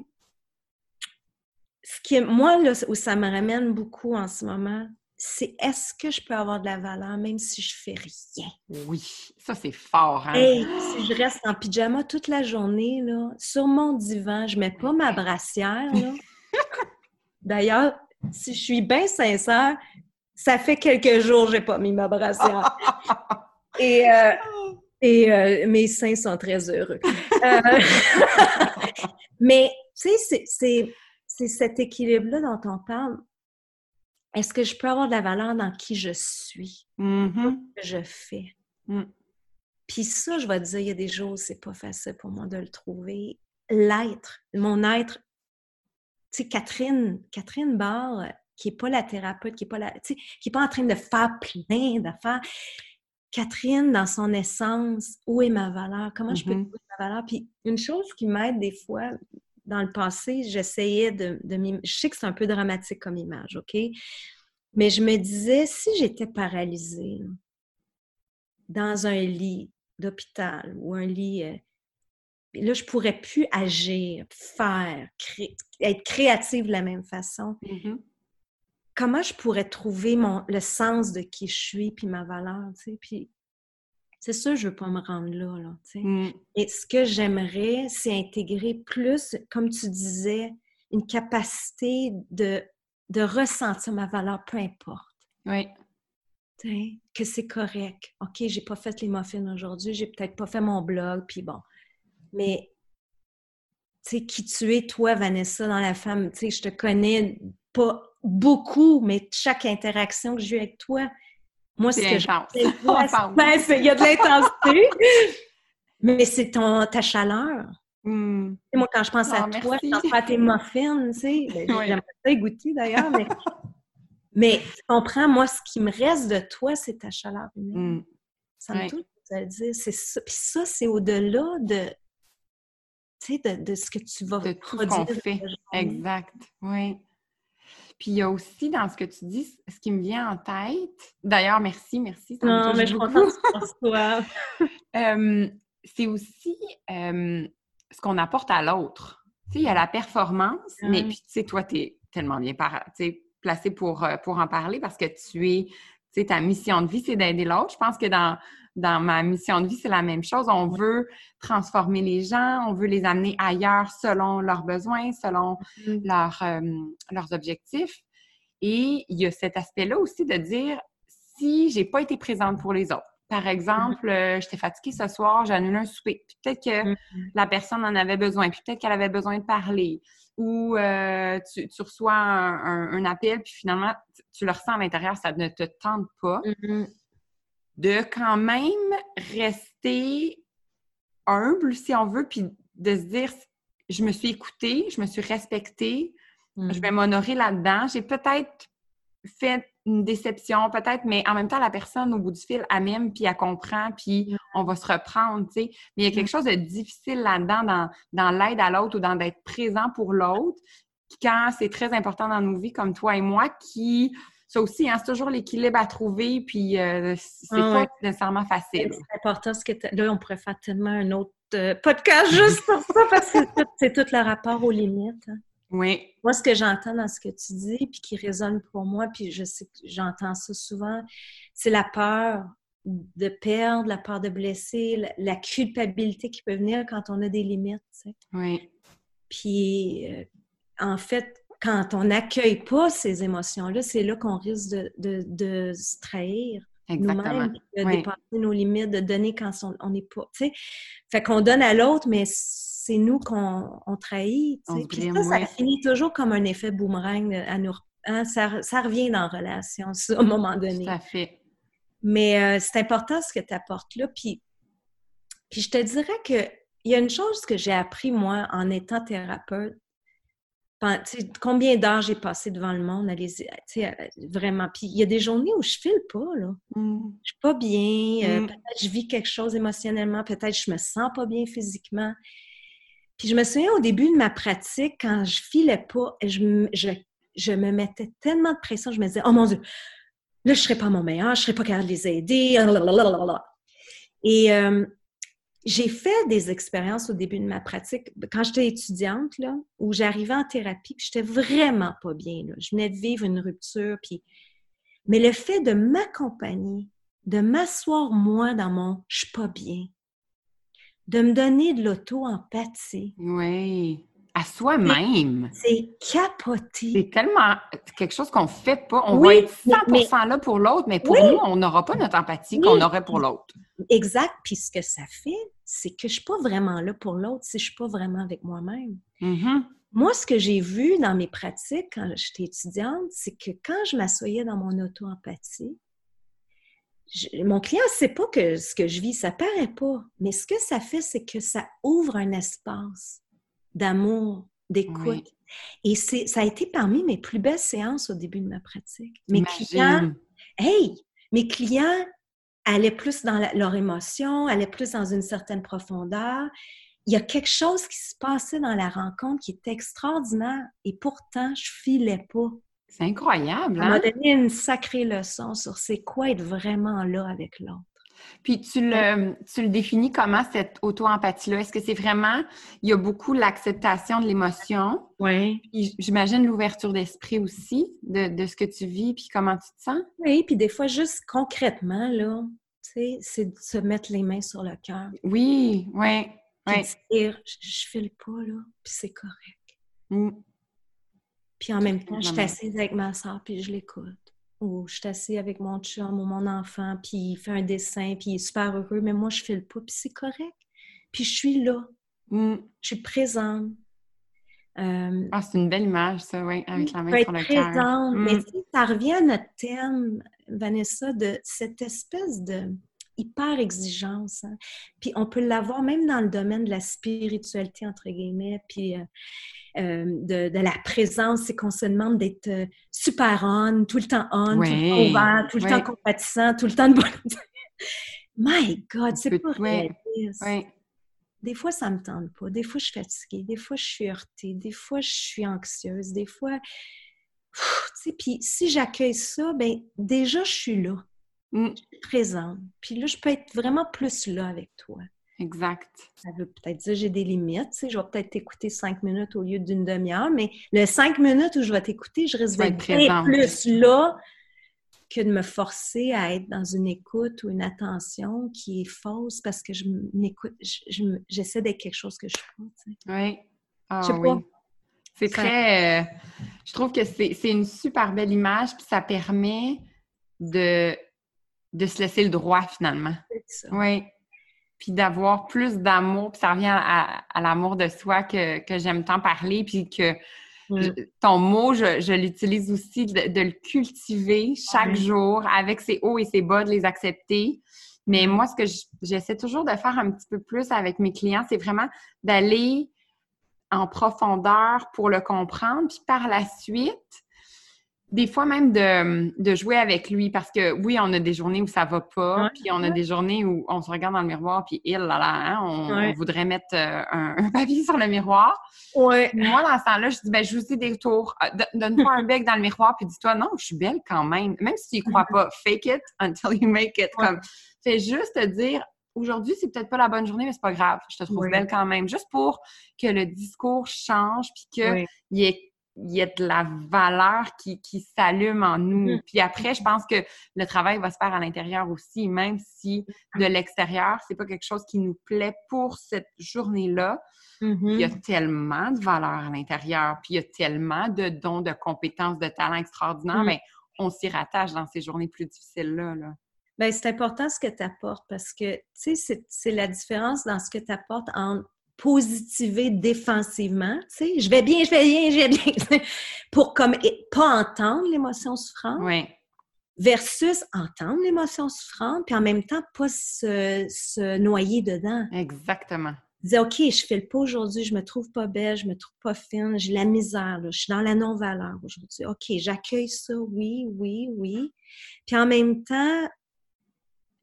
ce qui est, moi, là, où ça me ramène beaucoup en ce moment, c'est est-ce que je peux avoir de la valeur même si je fais rien? Oui, ça, c'est fort, hein? Hey, si je reste en pyjama toute la journée, là, sur mon divan, je mets pas ma brassière. D'ailleurs, si je suis bien sincère, Ça fait quelques jours que j'ai pas mis ma brassière. et euh, et euh, mes seins sont très heureux. Euh, mais, tu sais, c'est cet équilibre-là dont on parle. Est-ce que je peux avoir de la valeur dans qui je suis, mm-hmm. que je fais? Mm. Puis ça, je vais te dire, il y a des jours c'est pas facile pour moi de le trouver. L'être, mon être. Tu sais, Catherine, Catherine Barre, qui n'est pas la thérapeute, qui n'est pas, la, qui est pas en train de faire plein d'affaires. Catherine, dans son essence, où est ma valeur? Comment je peux mm-hmm. trouver ma valeur? Puis une chose qui m'aide des fois, dans le passé, j'essayais de, de Je sais que c'est un peu dramatique comme image, OK? Mais je me disais, si j'étais paralysée dans un lit d'hôpital ou un lit. Euh, là, je pourrais plus agir, faire, être créative de la même façon. Mm-hmm. Comment je pourrais trouver mon, le sens de qui je suis puis ma valeur, tu sais? Puis c'est sûr, je veux pas me rendre là, là. Mm. Et ce que j'aimerais, c'est intégrer plus, comme tu disais, une capacité de, de ressentir ma valeur, peu importe. Oui que c'est correct. OK, j'ai pas fait les muffins aujourd'hui, j'ai peut-être pas fait mon blog, puis bon. Mais, tu sais, qui tu es, toi, Vanessa, dans la femme, tu sais, je te connais pas beaucoup, mais chaque interaction que j'ai eue avec toi, moi, c'est que je... Ben, il y a de l'intensité, mais c'est ton ta chaleur. Hmm. Moi, quand je pense à ah, toi, je pense à tes muffins, tu sais, ben, j'aimerais ça goûter d'ailleurs, mais Mais tu comprends, moi, ce qui me reste de toi, c'est ta chaleur humaine. Mm. Ça me touche dire. C'est ça. Puis ça, c'est au-delà de, de, de, ce que tu vas de tout ce qu'on fait. Exact. Oui. Puis il y a aussi dans ce que tu dis, ce qui me vient en tête. D'ailleurs, merci, merci. non, mais je toi. c'est aussi ce qu'on apporte à l'autre. Tu sais, il y a la performance, mais puis tu sais, toi, tu es tellement bien placé pour, euh, pour en parler parce que tu es, sais, ta mission de vie, c'est d'aider l'autre. Je pense que dans, dans ma mission de vie, c'est la même chose. On veut transformer les gens, on veut les amener ailleurs selon leurs besoins, selon mm-hmm. euh, leurs objectifs. Et il y a cet aspect-là aussi de dire si j'ai pas été présente pour les autres. Par exemple, mm-hmm. euh, j'étais fatiguée ce soir, j'ai annulé un souper. Peut-être que mm-hmm. la personne en avait besoin, puis peut-être qu'elle avait besoin de parler ou euh, tu, reçois un, appel, puis finalement, tu le ressens à l'intérieur, ça ne te tente pas, mm-hmm. de quand même rester humble, si on veut, puis de se dire, je me suis écoutée, je me suis respectée, je vais mm-hmm. m'honorer là-dedans. J'ai peut-être fait une déception, peut-être, mais en même temps, la personne au bout du fil, elle m'aime, puis elle comprend, puis on va se reprendre, tu sais. Mais il y a quelque chose de difficile là-dedans, dans, dans l'aide à l'autre ou dans d'être présent pour l'autre, quand c'est très important dans nos vies, comme toi et moi, qui, ça aussi, hein, c'est toujours l'équilibre à trouver, puis euh, c'est pas nécessairement facile. C'est important, ce que là, on pourrait faire tellement un autre euh, podcast juste pour ça, parce que c'est tout le rapport aux limites. Hein. Oui. Moi, ce que j'entends dans ce que tu dis, puis qui résonne pour moi, puis je sais que j'entends ça souvent, c'est la peur de perdre, la peur de blesser, la, culpabilité qui peut venir quand on a des limites. Tu sais. Oui. Puis, euh, en fait, quand on n'accueille pas ces émotions-là, c'est là, qu'on risque de, de, se trahir. Nous-mêmes, de dépasser nos limites, de donner quand on n'est pas. Tu sais. Fait qu'on donne à l'autre, mais c'est nous qu'on trahit. Puis ça, ça finit toujours comme un effet boomerang à nous. Hein, ça, ça, revient dans la relation, ça, à un moment donné. Tout fait. Mais euh, c'est important ce que tu apportes là. Puis, puis je te dirais que il y a une chose que j'ai appris, moi, en étant thérapeute. Combien d'heures j'ai passé devant le monde, à vraiment. Puis il y a des journées où je file pas, là. Mm. Je suis pas bien, euh, mm. peut-être je vis quelque chose émotionnellement, peut-être je me sens pas bien physiquement. Puis je me souviens au début de ma pratique, quand je filais pas, je, je, me mettais tellement de pression, je me disais, oh mon Dieu, là, je serais pas mon meilleur, je serais pas capable de les aider. Et euh, j'ai fait des expériences au début de ma pratique, quand j'étais étudiante, là, où j'arrivais en thérapie, puis j'étais vraiment pas bien. Je venais de vivre une rupture. Mais le fait de m'accompagner, de m'asseoir moi dans mon « je suis pas bien », de me donner de l'auto-empathie. Oui. à soi-même. C'est capoté. C'est tellement quelque chose qu'on fait pas. On va être 100 là pour l'autre, mais pour nous, on n'aura pas notre empathie qu'on aurait pour l'autre. Exact. Puis ce que ça fait, c'est que je suis pas vraiment là pour l'autre si je suis pas vraiment avec moi-même. Mm-hmm. Moi, ce que j'ai vu dans mes pratiques quand j'étais étudiante, c'est que quand je m'assoyais dans mon auto-empathie, mon client ne sait pas que ce que je vis, ça paraît pas. Mais ce que ça fait, c'est que ça ouvre un espace d'amour, d'écoute. Et ça a été parmi mes plus belles séances au début de ma pratique. Mes clients, hey, mes clients allaient plus dans leur émotion, allaient plus dans une certaine profondeur. Il y a quelque chose qui se passait dans la rencontre qui est extraordinaire et pourtant, je filais pas. C'est incroyable. Ça m'a hein? donné une sacrée leçon sur c'est quoi être vraiment là avec l'autre. Puis tu le, tu le définis comment cette auto-empathie-là? Est-ce que c'est vraiment, il y a beaucoup l'acceptation de l'émotion? Oui. J'imagine l'ouverture d'esprit aussi de, de, ce que tu vis, puis comment tu te sens? Oui, puis des fois, juste concrètement, là, tu sais, c'est de se mettre les mains sur le cœur. Oui, oui. Puis dire, je, je file pas, là, puis c'est correct. Mm. Puis en même temps, je suis assise avec ma soeur, puis je l'écoute. Ou je suis assise avec mon chum ou mon enfant, puis il fait un dessin, puis il est super heureux, mais moi, je file pas, puis c'est correct. Puis je suis là. Mm. Je suis présente. Euh, ah, c'est une belle image, ça, oui, avec la main sur le cœur. présente. Mais mm. ça revient à notre thème, Vanessa, de cette espèce de hyper exigence. Hein. Puis on peut l'avoir même dans le domaine de la spiritualité, entre guillemets. Puis euh, euh, de, la présence, c'est qu'on se demande d'être euh, super on, tout le temps on, tout le temps ouvert, tout le temps compatissant, tout le temps de bonne... My God, c'est pas réaliste. Des fois, ça me tente pas. Des fois, je suis fatiguée. Des fois, je suis heurtée. Des fois, je suis anxieuse. Des fois... Tu sais, puis si j'accueille ça, ben déjà, je suis là. Mm. Je suis présente. Puis là, je peux être vraiment plus là avec toi. Exact. Ça veut peut-être dire que j'ai des limites. Tu sais, je vais peut-être t'écouter cinq minutes au lieu d'une demi-heure, mais le cinq minutes où je vais t'écouter, je risque d'être plus là que de me forcer à être dans une écoute ou une attention qui est fausse parce que je m'écoute, j'essaie d'être quelque chose que je suis pas. Oui. Ah, oui. C'est très. Euh, je trouve que c'est une super belle image, puis ça permet de, de se laisser le droit finalement. Ça. Oui puis d'avoir plus d'amour, puis ça revient à, l'amour de soi que, j'aime tant parler, puis que ton mot, je, l'utilise aussi de, le cultiver chaque jour avec ses hauts et ses bas, de les accepter. Mais moi, ce que j'essaie toujours de faire un petit peu plus avec mes clients, c'est vraiment d'aller en profondeur pour le comprendre, puis par la suite, des fois même de, jouer avec lui parce que oui, on a des journées où ça va pas, puis on a des journées où on se regarde dans le miroir, puis il, là, là, hein, on, voudrait mettre euh, un, papier sur le miroir. Ouais. Moi, dans ce temps-là, je dis, ben, je vous dis des tours. Euh, donne-toi un bec dans le miroir, puis dis-toi, non, je suis belle quand même. Même si tu y crois pas, fake it until you make it. Comme, fais juste te dire, aujourd'hui, c'est peut-être pas la bonne journée, mais c'est pas grave. Je te trouve belle quand même. Juste pour que le discours change, puis qu'il y ait il y a de la valeur qui, qui s'allume en nous. Mm. Puis après, je pense que le travail va se faire à l'intérieur aussi, même si de l'extérieur, c'est pas quelque chose qui nous plaît pour cette journée-là. Il y a mm-hmm. tellement de valeur à l'intérieur, puis il y a tellement de dons, de compétences, de talents extraordinaires, mais mm. ben, on s'y rattache dans ces journées plus difficiles-là. Là. Bien, c'est important ce que tu apportes parce que, tu sais, c'est la différence dans ce que tu apportes en positiver défensivement, tu sais, je vais bien, je vais bien, je vais bien, pour comme pas entendre l'émotion souffrante. Oui. Versus entendre l'émotion souffrante, puis en même temps, pas se, noyer dedans. Exactement. Dire, OK, je fais le pas aujourd'hui, je me trouve pas belle, je me trouve pas fine, j'ai la misère, je suis dans la non-valeur aujourd'hui. OK, j'accueille ça, oui, oui, oui. Puis en même temps,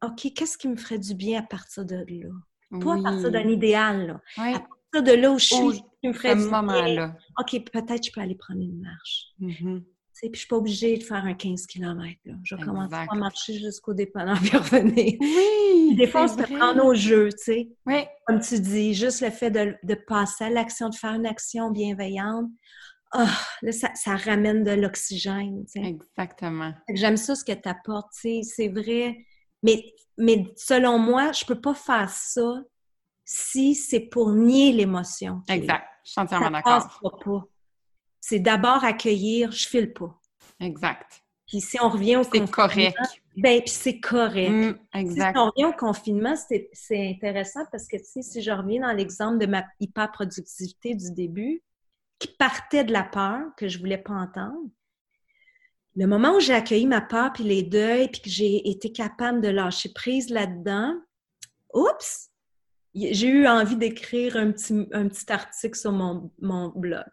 OK, qu'est-ce qui me ferait du bien à partir de là? Pas à partir d'un idéal, là. À partir de là où je suis, qui me ferait du moment-là. OK, peut-être je peux aller prendre une marche. Mm-hmm. Puis je suis pas obligée de faire un 15 km. Là. Je vais commencer à marcher jusqu'au dépendant puis revenir. Oui! Des fois, on se prendre au jeu, tu sais. Oui. Comme tu dis, juste le fait de, de passer à l'action, de faire une action bienveillante, oh, là, ça, ça, ramène de l'oxygène. Exactement. J'aime ça ce que tu apportes. C'est vrai. Mais mais selon moi, je peux pas faire ça si c'est pour nier l'émotion. Exact. je suis entièrement d'accord. pas. C'est d'abord accueillir, je file pas. Exact. Puis si on revient au confinement... C'est correct. Ben, puis c'est correct. Mm, exact. Si on revient au confinement, c'est intéressant parce que, tu sais, si je reviens dans l'exemple de ma hyper-productivité du début, qui partait de la peur, que je voulais pas entendre, le moment où j'ai accueilli ma peur, puis les deuils, puis que j'ai été capable de lâcher prise là-dedans, oups, j'ai eu envie d'écrire un petit, un petit article sur mon, mon blog.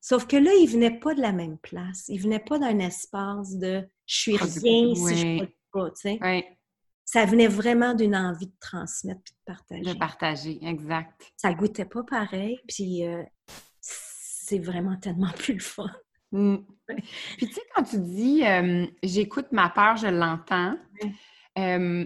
Sauf que là, il venait pas de la même place. Il venait pas d'un espace de je suis rien si je pas, tu sais. Ça venait vraiment d'une envie de transmettre et de partager. De partager, exact. Ça goûtait pas pareil, puis euh, c'est vraiment tellement plus le fun. Mm. Puis tu sais, quand tu dis euh, j'écoute ma peur, je l'entends, euh,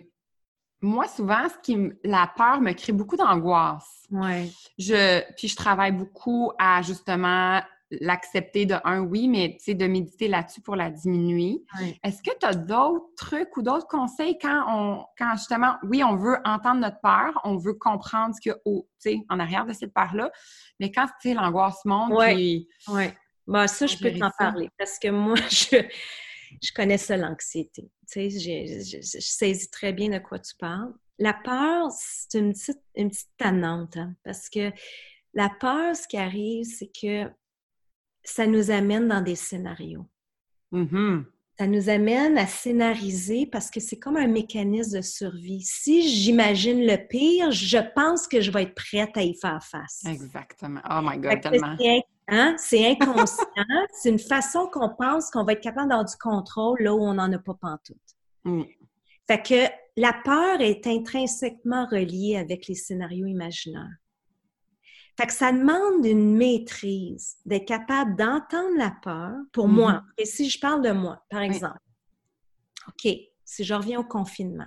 moi, souvent, ce qui la peur me crée beaucoup d'angoisse. Ouais. Je, puis je travaille beaucoup à justement l'accepter de un, oui, mais tu sais, de méditer là-dessus pour la diminuer. Est-ce que tu as d'autres trucs ou d'autres conseils quand on, quand justement, oui, on veut entendre notre peur, on veut comprendre ce qu'il y a au, en arrière de cette peur-là, mais quand, tu sais, l'angoisse monte, Oui, oui. Bah, ça, je peux t'en parler parce que moi, je, je connais ça, l'anxiété. Tu sais, je, je, saisis très bien de quoi tu parles. La peur, c'est une petite, une petite tannante, hein, parce que la peur, ce qui arrive, c'est que ça nous amène dans des scénarios. Mm-hmm. Ça nous amène à scénariser parce que c'est comme un mécanisme de survie. Si j'imagine le pire, je pense que je vais être prête à y faire face. Exactement. Oh my God, tellement. Hein, c'est inconscient. c'est une façon qu'on pense qu'on va être capable d'avoir du contrôle là où on n'en a pas pantoute. Mm. Fait que la peur est intrinsèquement reliée avec les scénarios imaginaires. Fait que ça demande une maîtrise, d'être capable d'entendre la peur pour moi. Mm-hmm. Et si je parle de moi, par exemple, OK, si je reviens au confinement,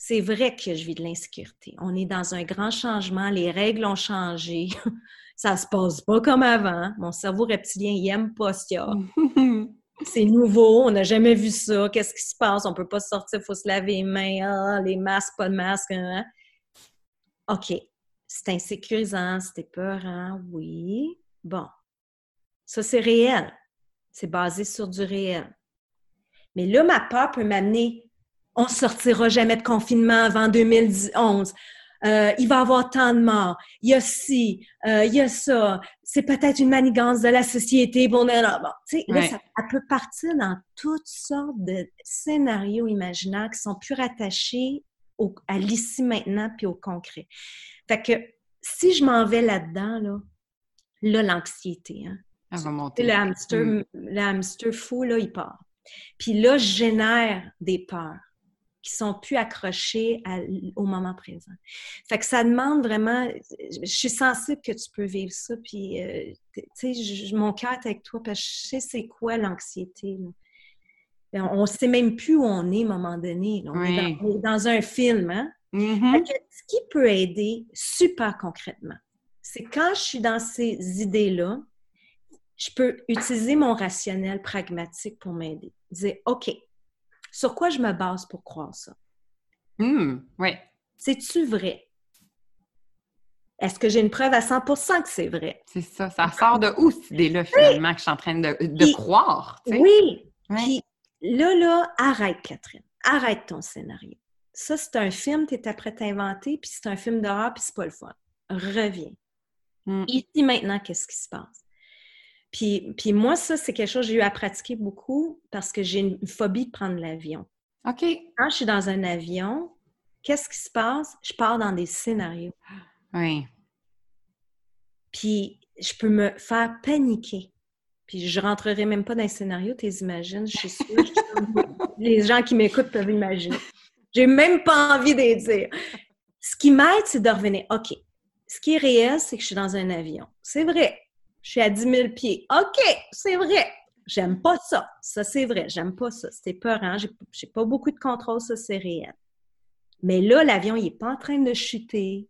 c'est vrai que je vis de l'insécurité. On est dans un grand changement, les règles ont changé. ça se passe pas comme avant. Mon cerveau reptilien, il aime pas ça. c'est nouveau, on n'a jamais vu ça. Qu'est-ce qui se passe? On peut pas sortir, il faut se laver les mains. Ah, les masques, pas de masques. Hein, hein. OK, c'est insécurisant, c'était peurant, oui. Bon, ça c'est réel. C'est basé sur du réel. Mais là, ma peur peut m'amener on ne sortira jamais de confinement avant 2011. Euh, il va y avoir tant de morts. Il y a ci, euh, il y a ça. C'est peut-être une manigance de la société. Bon, là, là ça, peut partir dans toutes sortes de scénarios imaginaires qui sont plus rattachés à l'ici maintenant puis au concret. Fait que si je m'en vais là-dedans, là, là, l'anxiété, hein. Elle va monter. Le hamster, mm. le hamster fou, là, il part. Puis là, je génère des peurs qui sont plus accrochés au moment présent. Fait que ça demande vraiment, je suis sensible que tu peux vivre ça, puis euh, tu sais, mon cœur est avec toi parce que je sais c'est quoi l'anxiété. Ben, on ne sait même plus où on est à un moment donné. On, est dans, un film. Hein? Mm-hmm. ce qui peut aider super concrètement, c'est quand je suis dans ces idées-là, je peux utiliser mon rationnel pragmatique pour m'aider. Dire, OK, sur quoi je me base pour croire ça? Hum, oui. C'est-tu vrai? Est-ce que j'ai une preuve à 100% que c'est vrai? C'est ça. Ça sort de où, cette idée-là, finalement, que je suis en train de, croire? Oui. Puis là, là, arrête, Catherine. Arrête ton scénario. Ça, c'est un film, tu es prêt à inventer, puis c'est un film d'horreur, puis c'est pas le fun. Reviens. Hum. Ici, maintenant, qu'est-ce qui se passe? Puis, puis moi, ça, c'est quelque chose que j'ai eu à pratiquer beaucoup parce que j'ai une phobie de prendre l'avion. OK. Quand je suis dans un avion, qu'est-ce qui se passe? Je pars dans des scénarios. Oui. Puis je peux me faire paniquer. Puis je rentrerai même pas dans les scénarios, tu imagines, je suis sûre. les gens qui m'écoutent peuvent imaginer. J'ai même pas envie de dire. Ce qui m'aide, c'est de revenir. OK, ce qui est réel, c'est que je suis dans un avion. C'est vrai. Je suis à 10 000 pieds. OK, c'est vrai. J'aime pas ça. Ça, c'est vrai. J'aime pas ça. C'était peurant. J'ai, j'ai pas beaucoup de contrôle. Ça, c'est réel. Mais là, l'avion, il est pas en train de chuter.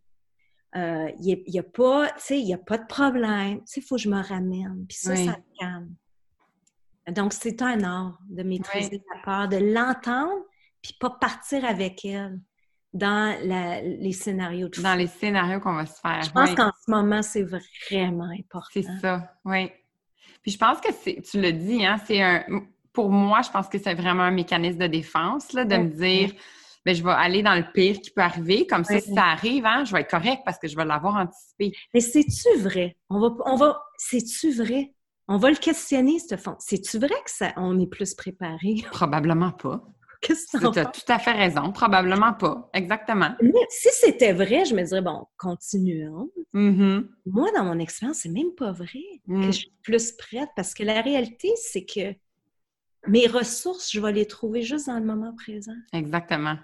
Euh, il n'y a, pas, tu sais, il y a pas de problème. Tu sais, il faut que je me ramène. Puis ça, ça me calme. Donc, c'est un art de maîtriser la peur, de l'entendre, puis pas partir avec elle. Dans les scénarios de Dans les scénarios qu'on va se faire. Je pense qu'en ce moment, c'est vraiment important. C'est ça, oui. Puis je pense que c'est, tu le dis, hein, c'est un, pour moi, je pense que c'est vraiment un mécanisme de défense, là, de me dire, ben, je vais aller dans le pire qui peut arriver. Comme ça, si ça arrive, hein, je vais être correct parce que je vais l'avoir anticipé. Mais c'est-tu vrai? On va, on va, c'est-tu vrai? On va le questionner, ce fond. C'est-tu vrai que ça, on est plus préparé? Probablement pas. Qu'est-ce que tu as tout à fait raison. Probablement pas. Exactement. Mais si c'était vrai, je me dirais, bon, continuons. Mm-hmm. Moi, dans mon expérience, c'est même pas vrai que mm. je suis plus prête parce que la réalité, c'est que mes ressources, je vais les trouver juste dans le moment présent. Exactement.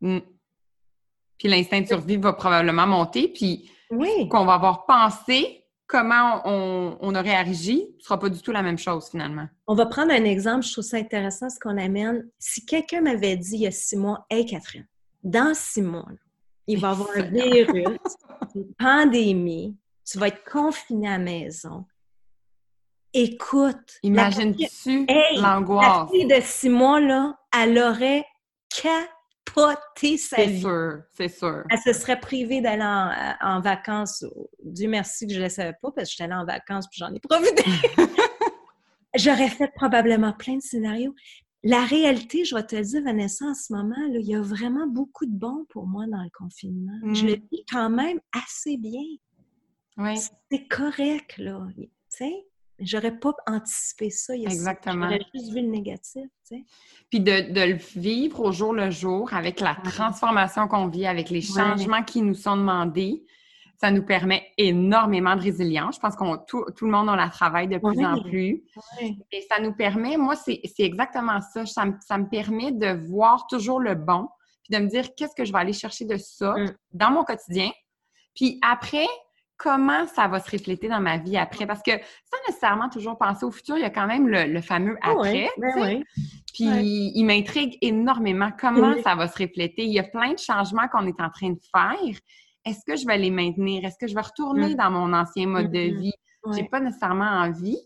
Mm. Puis l'instinct de survie va probablement monter, puis oui. qu'on va avoir pensé comment on, on, aurait agi, ce sera pas du tout la même chose finalement. On va prendre un exemple, je trouve ça intéressant ce qu'on amène. Si quelqu'un m'avait dit il y a six mois, Hey Catherine, dans six mois, il va y avoir un virus, une pandémie, tu vas être confiné à la maison. Écoute, imagine-tu l'angoisse. La fille de six mois, là, elle aurait capoté sa vie. C'est sûr, c'est sûr. Elle se serait privée d'aller en, vacances. Dieu merci que je ne le savais pas parce que j'étais allée en vacances puis j'en ai profité. J'aurais fait probablement plein de scénarios. La réalité, je vais te le dire, Vanessa, en ce moment, là, il y a vraiment beaucoup de bons pour moi dans le confinement. Je le mm. vis quand même assez bien. Oui. C'est correct, là. Tu sais? J'aurais pas anticipé ça. Exactement. J'aurais juste vu le négatif, tu sais. Puis de, de, le vivre au jour le jour avec la transformation qu'on vit, avec les changements qui nous sont demandés, ça nous permet énormément de résilience. Je pense qu'on tout, tout, le monde, on la travaille de plus en plus. Et ça nous permet, moi, c'est exactement ça. ça. ça. me permet de voir toujours le bon, puis de me dire qu'est-ce que je vais aller chercher de ça mm. dans mon quotidien? Puis après, comment ça va se refléter dans ma vie après? Parce que sans nécessairement toujours penser au futur, il y a quand même le, fameux ah après. Ben Puis il m'intrigue énormément comment ça va se refléter. Il y a plein de changements qu'on est en train de faire. Est-ce que je vais les maintenir? Est-ce que je vais retourner mm. dans mon ancien mode de vie? J'ai pas nécessairement envie.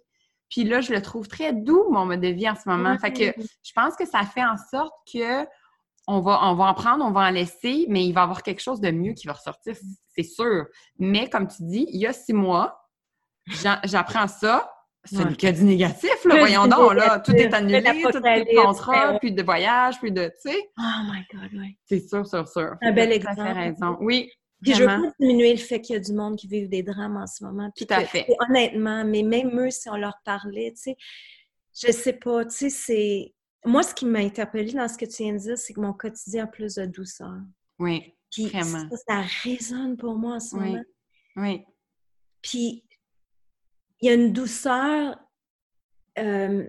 Puis là, je le trouve très doux, mon mode de vie en ce moment. Fait que je pense que ça fait en sorte que on va, on va en prendre, on va en laisser, mais il va y avoir quelque chose de mieux qui va ressortir, c'est sûr. Mais comme tu dis, il y a six mois, j'apprends ça, ce n'est que du négatif, là. Voyons donc, là. Tout est annulé, tout est de contrat, plus de voyage, plus de, tu sais. Oh my God, oui. C'est sûr, sûr, sûr. Un bel exemple. Tu raison. Oui. Puis je veux pas diminuer le fait qu'il y a du monde qui vit des drames en ce moment. Tout à fait. Honnêtement, mais même eux, si on leur parlait, tu sais, je sais pas, tu sais, c'est moi, ce qui m'a interpellée dans ce que tu viens de dire, c'est que mon quotidien a plus de douceur. Oui, vraiment. Ça, ça, résonne pour moi en ce moment. Oui. Puis, il y a une douceur, euh,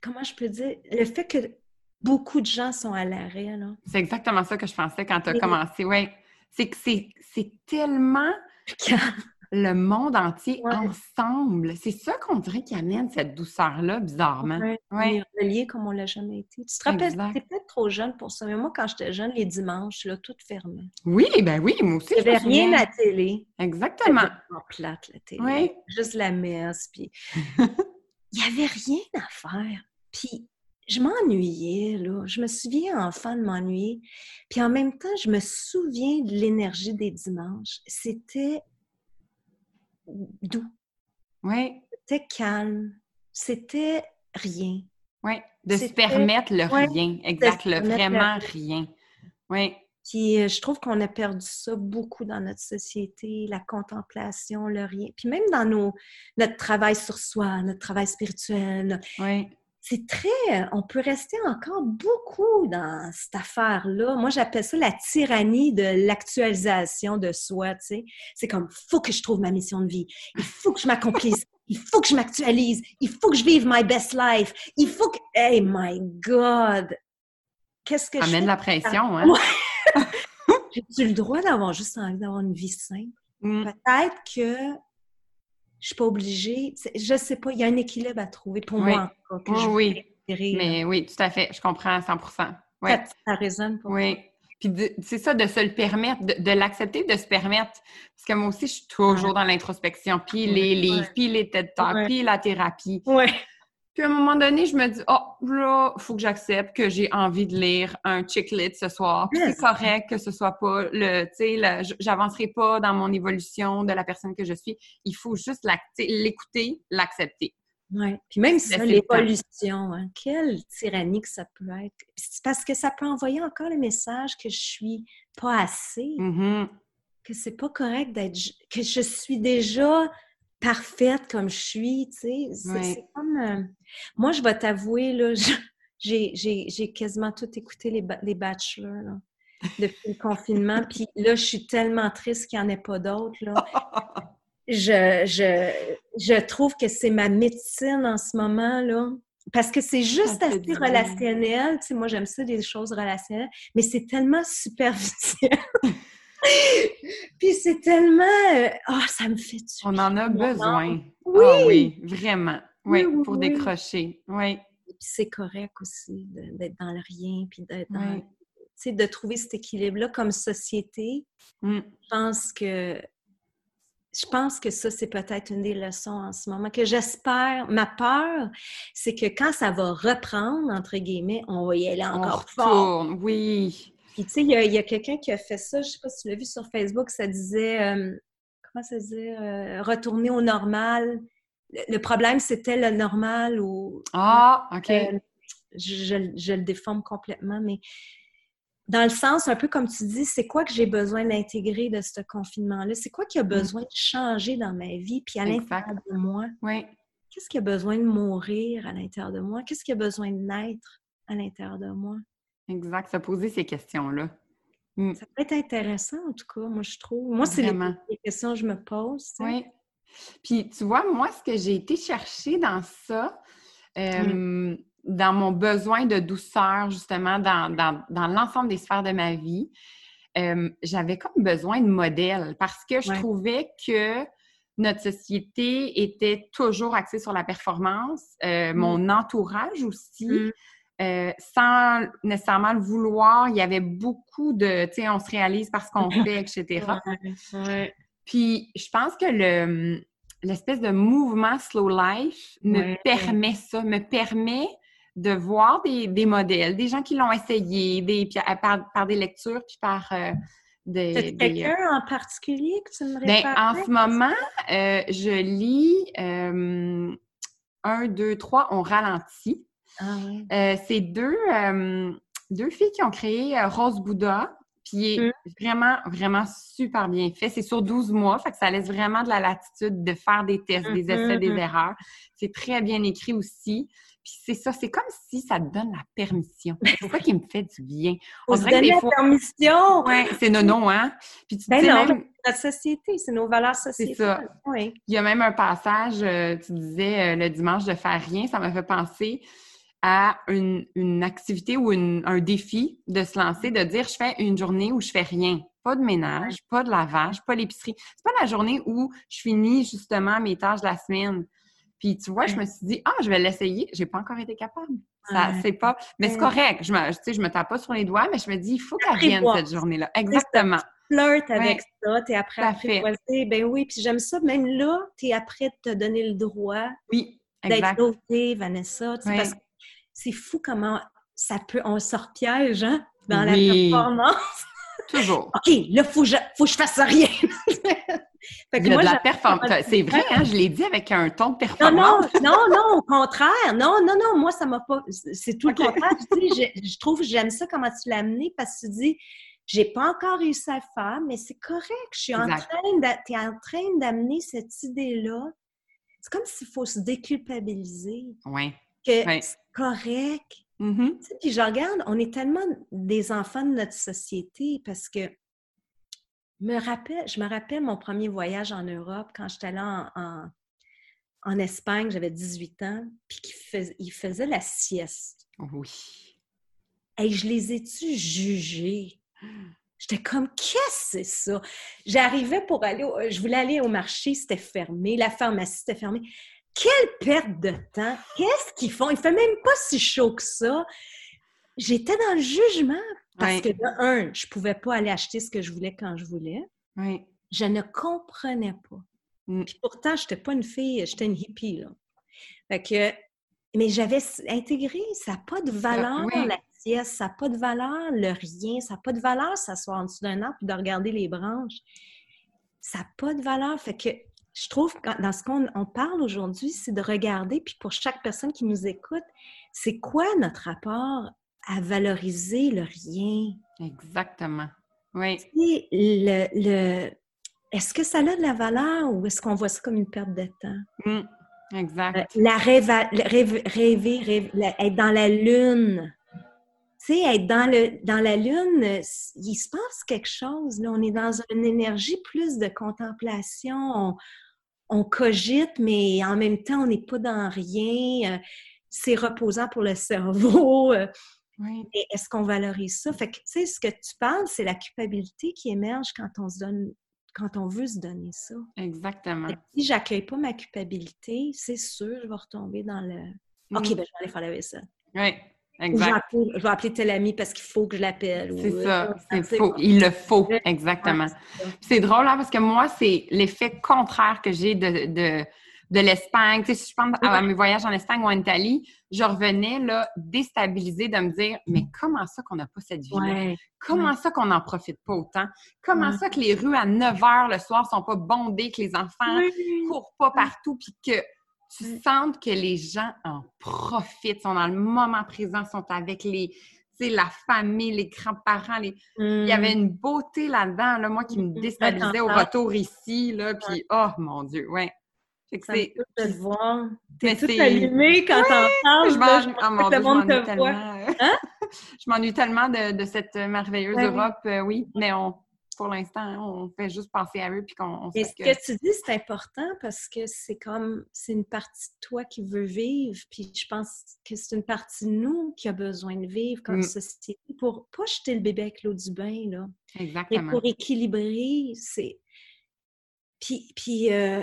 comment je peux dire, le fait que beaucoup de gens sont à l'arrêt. C'est exactement ça que je pensais quand tu as commencé. Oui. C'est que c'est tellement le monde entier ensemble. C'est ça qu'on dirait qui amène cette douceur-là, bizarrement. Oui, relié comme on l'a jamais été. Tu te rappelles, t'es peut-être trop jeune pour ça, mais moi, quand j'étais jeune, les dimanches, là, tout fermé. Oui, ben oui, moi aussi. Il n'y avait rien à la télé. Exactement. En plate, la télé. Oui. Juste la messe, puis... Il n'y avait rien à faire. Puis je m'ennuyais, là. Je me souviens, enfant, de m'ennuyer. Puis en même temps, je me souviens de l'énergie des dimanches. C'était doux. Oui. C'était calme. C'était rien. Oui, de se permettre le rien. Exact, le vraiment rien. Oui. Puis euh, je trouve qu'on a perdu ça beaucoup dans notre société, la contemplation, le rien. Puis même dans nos, notre travail sur soi, notre travail spirituel. Oui c'est très. On peut rester encore beaucoup dans cette affaire-là. Moi, j'appelle ça la tyrannie de l'actualisation de soi. Tu sais. C'est comme, il faut que je trouve ma mission de vie. Il faut que je m'accomplisse. Il faut que je m'actualise. Il faut que je vive my best life. Il faut que. Hey, my God! Qu'est-ce que je. Amène la pression, hein? J'ai-tu le droit d'avoir juste envie d'avoir une vie simple? Mm. Peut-être que je suis pas obligée. Je sais pas, il y a un équilibre à trouver pour moi. oui, mais oui, tout à fait. Je comprends à 100 ouais. ça, ça, résonne pour Oui. Puis c'est ça, de se le permettre, de, l'accepter, de se permettre. Parce que moi aussi, je suis toujours dans l'introspection. Puis les livres, puis les TED Talks, puis la thérapie. Puis à un moment donné, je me dis, oh, là, il faut que j'accepte que j'ai envie de lire un chick-lit ce soir. Puis c'est correct que ce soit pas le, tu sais, j'avancerai pas dans mon évolution de la personne que je suis. Il faut juste l'écouter, l'accepter. Oui. Puis même ça, l'évolution, hein, quelle tyrannie que ça peut être. Parce que ça peut envoyer encore le message que je suis pas assez, mm-hmm. que c'est pas correct d'être, que je suis déjà parfaite comme je suis, tu sais. C'est comme... Euh, moi, je vais t'avouer, là, j'ai quasiment tout écouté les, les bachelors, là, depuis le confinement. Puis là, je suis tellement triste qu'il n'y en ait pas d'autres, là. Je, je, je trouve que c'est ma médecine en ce moment, là. Parce que c'est juste assez relationnel. Tu sais, moi, j'aime ça, des choses relationnelles, mais c'est tellement superficiel. Puis c'est tellement. oh, ça me fait du On en a besoin. Oui. Ah oui, vraiment. Oui, pour décrocher. Oui. Puis c'est correct aussi d'être dans le rien, puis d'être dans. Tu sais, de trouver cet équilibre-là comme société. Mm. Je pense que. Je pense que ça, c'est peut-être une des leçons en ce moment, que j'espère. Ma peur, c'est que quand ça va reprendre, entre guillemets, on va y aller encore on fort. Oui. Puis, tu sais, il y a, quelqu'un qui a fait ça, je sais pas si tu l'as vu sur Facebook, ça disait, euh, comment ça disait, euh, retourner au normal. Le, problème, c'était le normal ou... Ah, OK. Euh, je, le déforme complètement, mais dans le sens, un peu comme tu dis, c'est quoi que j'ai besoin d'intégrer de ce confinement-là? C'est quoi qui a mm. besoin de changer dans ma vie, puis à l'intérieur de moi? Oui. Qu'est-ce qui a besoin de mourir à l'intérieur de moi? Qu'est-ce qui a besoin de naître à l'intérieur de moi? Exact, se poser ces questions-là. Mm. Ça peut être intéressant, en tout cas, moi, je trouve. Moi, c'est les, questions que je me pose. Oui. Puis, tu vois, moi, ce que j'ai été chercher dans ça, dans mon besoin de douceur, justement, dans, l'ensemble des sphères de ma vie, j'avais comme besoin de modèles parce que je trouvais que notre société était toujours axée sur la performance, euh, mmh. mon entourage aussi. Euh, sans nécessairement le vouloir, il y avait beaucoup de, tu sais, on se réalise parce qu'on fait, etc. Puis, je pense que le l'espèce de mouvement slow life me permet ça, me permet de voir des, modèles, des gens qui l'ont essayé, des, par, des lectures, puis par euh, des... quelqu'un en particulier que tu me ben, En ce moment, euh, je lis un, deux, trois, on ralentit. Ah euh, c'est deux, euh, deux filles qui ont créé euh, Rose Bouddha, puis est mmh. vraiment, vraiment super bien fait. C'est sur 12 mois, fait que ça laisse vraiment de la latitude de faire des tests, des essais, des mmh, mmh. erreurs. C'est très bien écrit aussi. Puis c'est ça, c'est comme si ça te donne la permission. C'est ça qui me fait du bien? On des fois... la permission! Oui, c'est non, hein? Puis tu ben non, même... notre société, c'est nos valeurs sociétales. C'est ça. Oui. Il y a même un passage, tu disais le dimanche de faire rien, ça m'a fait penser à une, activité ou un défi de se lancer, de dire je fais une journée où je fais rien. Pas de ménage, pas de lavage, pas l'épicerie. C'est pas la journée où je finis justement mes tâches de la semaine. Puis tu vois, je me suis dit, ah, je vais l'essayer. J'ai pas encore été capable. Ça, c'est pas. Mais c'est correct. Je me, je me tape pas sur les doigts, mais je me dis, il faut qu'elle vienne cette journée-là. Exactement. Flirt avec ça, t'es après à Ben oui, puis j'aime ça. Même là, t'es après de te donner le droit. Oui. D'être OK, Vanessa. Parce que c'est fou comment ça peut, on sort piège hein, dans la performance. Toujours. OK, là, il faut, faut que je fasse rien. Il y a de la performance. C'est vrai, hein, je l'ai dit avec un ton de performance. Non, non, non, au contraire. Non, non, non, moi, ça m'a pas. C'est tout le contraire. je, trouve, j'aime ça comment tu l'as amené parce que tu dis, j'ai pas encore réussi à le faire, mais c'est correct. Je suis en train tu es en train d'amener cette idée-là. C'est comme s'il faut se déculpabiliser. Oui que c'est correct. Mm-hmm. Puis je regarde, on est tellement des enfants de notre société parce que me rappelle, je me rappelle mon premier voyage en Europe quand j'étais là en, en, Espagne, j'avais 18 ans, puis il faisait, la sieste. Oui. Et je les ai-tu jugés? J'étais comme, qu'est-ce que c'est ça? J'arrivais pour aller, je voulais aller au marché, c'était fermé, la pharmacie, c'était fermé. Quelle perte de temps! Qu'est-ce qu'ils font? Il fait même pas si chaud que ça. J'étais dans le jugement parce que, de un, je pouvais pas aller acheter ce que je voulais quand je voulais. Oui. Je ne comprenais pas. Mm. Puis pourtant, j'étais pas une fille, j'étais une hippie, là. Fait que mais j'avais intégré, ça n'a pas de valeur, la pièce, ça n'a pas de valeur, le rien, ça n'a pas de valeur s'asseoir en dessous d'un arbre et de regarder les branches. Ça n'a pas de valeur. Fait que je trouve que dans ce qu'on parle aujourd'hui, c'est de regarder, puis pour chaque personne qui nous écoute, c'est quoi notre rapport à valoriser le rien? Exactement. Oui. Le, le... Est-ce que ça a de la valeur ou est-ce qu'on voit ça comme une perte de temps? Mmh. Exact. Euh, la rêver, rêver, être dans la lune. Tu sais, être dans, le, dans la lune, il se passe quelque chose. Là. On est dans une énergie plus de contemplation. On, cogite, mais en même temps, on n'est pas dans rien. Euh, c'est reposant pour le cerveau. Euh. Oui. Est-ce qu'on valorise ça? Fait que, tu sais, ce que tu parles, c'est la culpabilité qui émerge quand on se donne quand on veut se donner ça. Exactement. si j'accueille pas ma culpabilité, c'est sûr, je vais retomber dans le OK, ben, je vais aller faire la vaisselle. Oui. Exact. Je vais, appeler, tel ami parce qu'il faut que je l'appelle. C'est ça, c'est faux. Il le faut, exactement. c'est drôle, hein, parce que moi, c'est l'effet contraire que j'ai de de l'Espagne. Tu sais, si je pense à mes voyages en Espagne ou en Italie, je revenais là déstabilisée de me dire mais comment ça qu'on n'a pas cette vie-là? Comment ça qu'on n'en profite pas autant? Comment ça que les rues à 9 h le soir sont pas bondées, que les enfants courent pas partout, puis que tu sens que les gens en profitent, sont dans le moment présent, sont avec les, la famille, les grands-parents. Les... Il y avait mmh. une beauté là-dedans, là, moi, qui me mmh. déstabilisait au retour ici, là, puis oh mon Dieu, ouais. C'est de te voir. T'es quand t'en parles. Je m'ennuie tellement. Hein? je m'ennuie tellement de, cette merveilleuse Europe, euh, oui. Mais on, pour l'instant, on fait juste penser à eux puis qu'on sait ce que... tu dis, c'est important parce que c'est comme c'est une partie de toi qui veut vivre. Puis je pense que c'est une partie de nous qui a besoin de vivre comme mm. société pour pas jeter le bébé avec l'eau du bain là. Exactement. Et pour équilibrer, c'est puis, puis euh,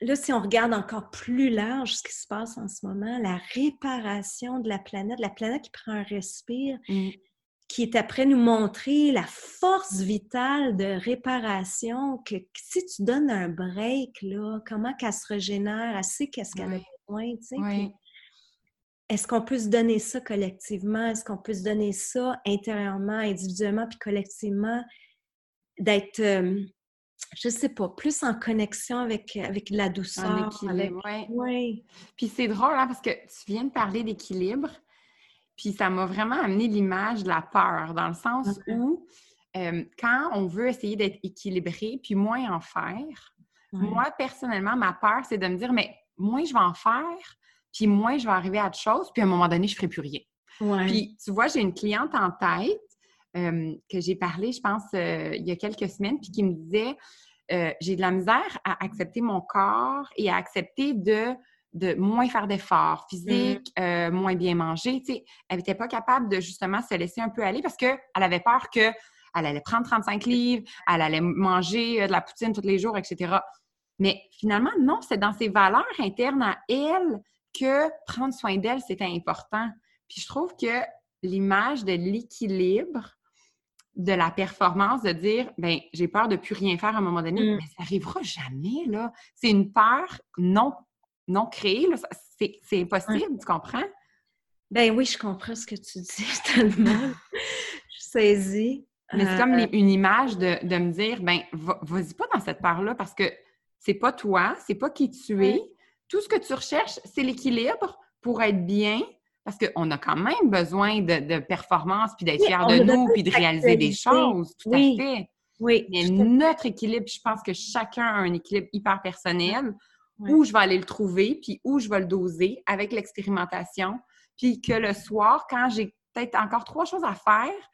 là, si on regarde encore plus large ce qui se passe en ce moment, la réparation de la planète, la planète qui prend un respire, mm. Qui est après nous montrer la force vitale de réparation, que si tu donnes un break, là, comment qu'elle se régénère, elle sait qu'est-ce qu'elle a besoin, tu sais. Est-ce qu'on peut se donner ça collectivement? Est-ce qu'on peut se donner ça intérieurement, individuellement, puis collectivement, d'être... Euh, je sais pas, plus en connexion avec, avec la douceur. équilibre, oui. Puis c'est drôle, hein, parce que tu viens de parler d'équilibre, puis ça m'a vraiment amené l'image de la peur, dans le sens où euh, quand on veut essayer d'être équilibré, puis moins en faire, moi, personnellement, ma peur, c'est de me dire, mais moins je vais en faire, puis moins je vais arriver à autre chose, puis à un moment donné, je ne ferai plus rien. Puis tu vois, j'ai une cliente en tête euh, que j'ai parlé, je pense, euh, il y a quelques semaines, puis qui me disait j'ai de la misère à accepter mon corps et à accepter de, de moins faire d'efforts physiques, mmh. moins bien manger. Tu sais, elle n'était pas capable de justement se laisser un peu aller parce qu'elle avait peur qu'elle allait prendre 35 livres, elle allait manger de la poutine tous les jours, etc. Mais finalement, non, c'est dans ses valeurs internes à elle que prendre soin d'elle, c'était important. Puis je trouve que l'image de l'équilibre de la performance, de dire, ben j'ai peur de plus rien faire à un moment donné, mm. mais ça arrivera jamais, là. C'est une peur non, non créée, C'est impossible, tu comprends? Ben oui, je comprends ce que tu dis tellement. je saisis. Mais c'est comme euh, une image de, me dire, ben vas-y pas dans cette peur-là parce que c'est pas toi, c'est pas qui tu es. Tout ce que tu recherches, c'est l'équilibre pour être bien, parce qu'on a quand même besoin de, performance, puis d'être fier de nous, puis de réaliser des choses, tout à fait. Oui. Mais notre équilibre, je pense que chacun a un équilibre hyper personnel, où je vais aller le trouver, puis où je vais le doser avec l'expérimentation, puis que le soir, quand j'ai peut-être encore trois choses à faire,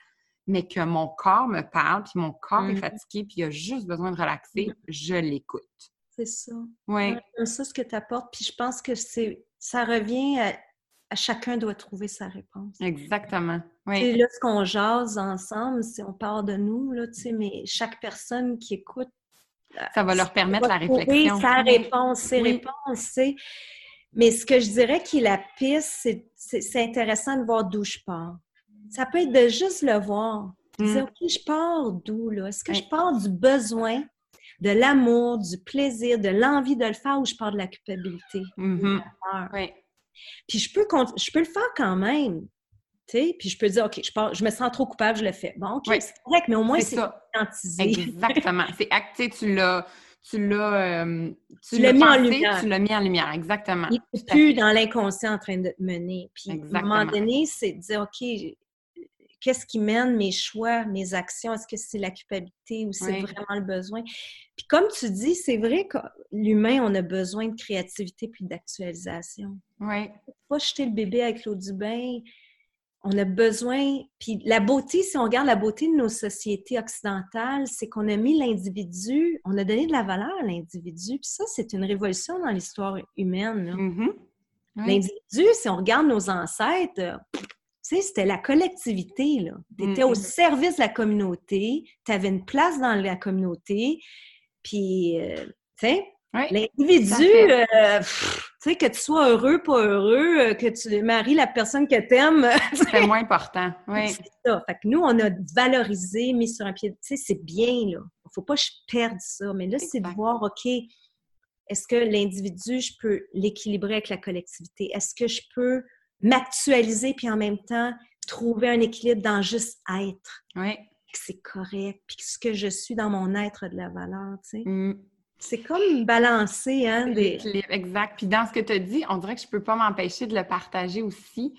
mais que mon corps me parle, puis mon corps est mm-hmm. fatigué, puis il a juste besoin de relaxer, je l'écoute. C'est ça. Oui. C'est ça ce que tu apportes, puis je pense que c'est ça revient à chacun doit trouver sa réponse. Exactement. Oui. là, ce qu'on jase ensemble, c'est on part de nous, là, mais chaque personne qui écoute. Ça va leur permettre la réflexion. Sa réponse, ses réponses, Mais ce que je dirais qui est la piste, c'est intéressant de voir d'où je pars. Ça peut être de juste le voir. Dire, mm. OK, je pars d'où, là? Est-ce que je pars du besoin, de l'amour, du plaisir, de l'envie de le faire ou je pars de la culpabilité? Mm-hmm. Oui. Puis je peux, je peux le faire quand même. Puis je peux dire, OK, je, je me sens trop coupable, je le fais. Bon, OK, c'est correct, mais au moins, c'est conscientisé. Exactement. c'est acté, tu l'as tu l'as euh, tu, l'as mis en lumière. Tu l'as mis en lumière, exactement. Il n'est plus dans l'inconscient en train de te mener. Puis à un moment donné, c'est de dire OK, qu'est-ce qui mène mes choix, mes actions? Est-ce que c'est la culpabilité ou c'est vraiment le besoin? Puis comme tu dis, c'est vrai que l'humain, on a besoin de créativité puis d'actualisation. Oui. Pas jeter le bébé avec l'eau du bain on a besoin, puis la beauté, si on regarde la beauté de nos sociétés occidentales, c'est qu'on a mis l'individu, on a donné de la valeur à l'individu, puis ça, c'est une révolution dans l'histoire humaine. Mm-hmm. L'individu, si on regarde nos ancêtres, tu sais, c'était la collectivité, Tu étais au service de la communauté, tu avais une place dans la communauté, puis, euh, tu sais, L'individu, euh, tu sais, que tu sois heureux, pas heureux, euh, que tu maries la personne que tu aimes. C'est moins important. Oui. C'est ça. Fait que nous, on a valorisé, mis sur un pied. Tu sais, c'est bien, là. Il faut pas que je perde ça. Mais là, c'est de voir, OK, est-ce que l'individu, je peux l'équilibrer avec la collectivité? Est-ce que je peux m'actualiser puis en même temps trouver un équilibre dans juste être? Oui. c'est correct, puis ce que je suis dans mon être de la valeur, tu sais. Mm. C'est comme balancer, hein? Des... Exact. Puis dans ce que tu as dit, on dirait que je ne peux pas m'empêcher de le partager aussi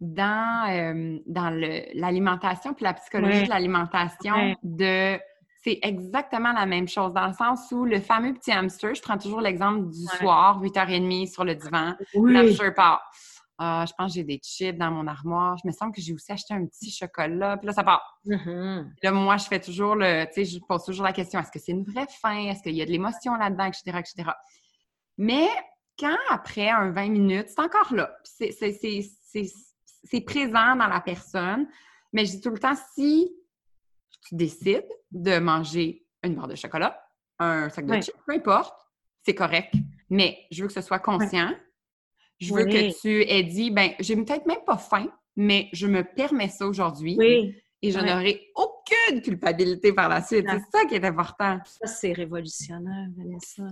dans, euh, dans l'alimentation puis la psychologie de l'alimentation. de C'est exactement la même chose, dans le sens où le fameux petit hamster, je prends toujours l'exemple du soir, 8h30 sur le divan, oui. hamster part. Ah, je pense que j'ai des chips dans mon armoire. Je me semble que j'ai aussi acheté un petit chocolat. Puis là, ça part. Mm-hmm. Là, moi, je fais toujours le. Tu sais, je pose toujours la question est-ce que c'est une vraie faim? Est-ce qu'il y a de l'émotion là-dedans, etc., etc. Mais quand après un 20 minutes, c'est encore là. C'est présent dans la personne. Mais je dis tout le temps si tu décides de manger une barre de chocolat, un sac de chips, peu importe, c'est correct. Mais je veux que ce soit conscient. Je veux que tu aies dit, ben, j'ai peut-être même pas faim, mais je me permets ça aujourd'hui. Et je n'aurai aucune culpabilité par la suite. C'est ça qui est important. Ça, c'est révolutionnaire, Vanessa.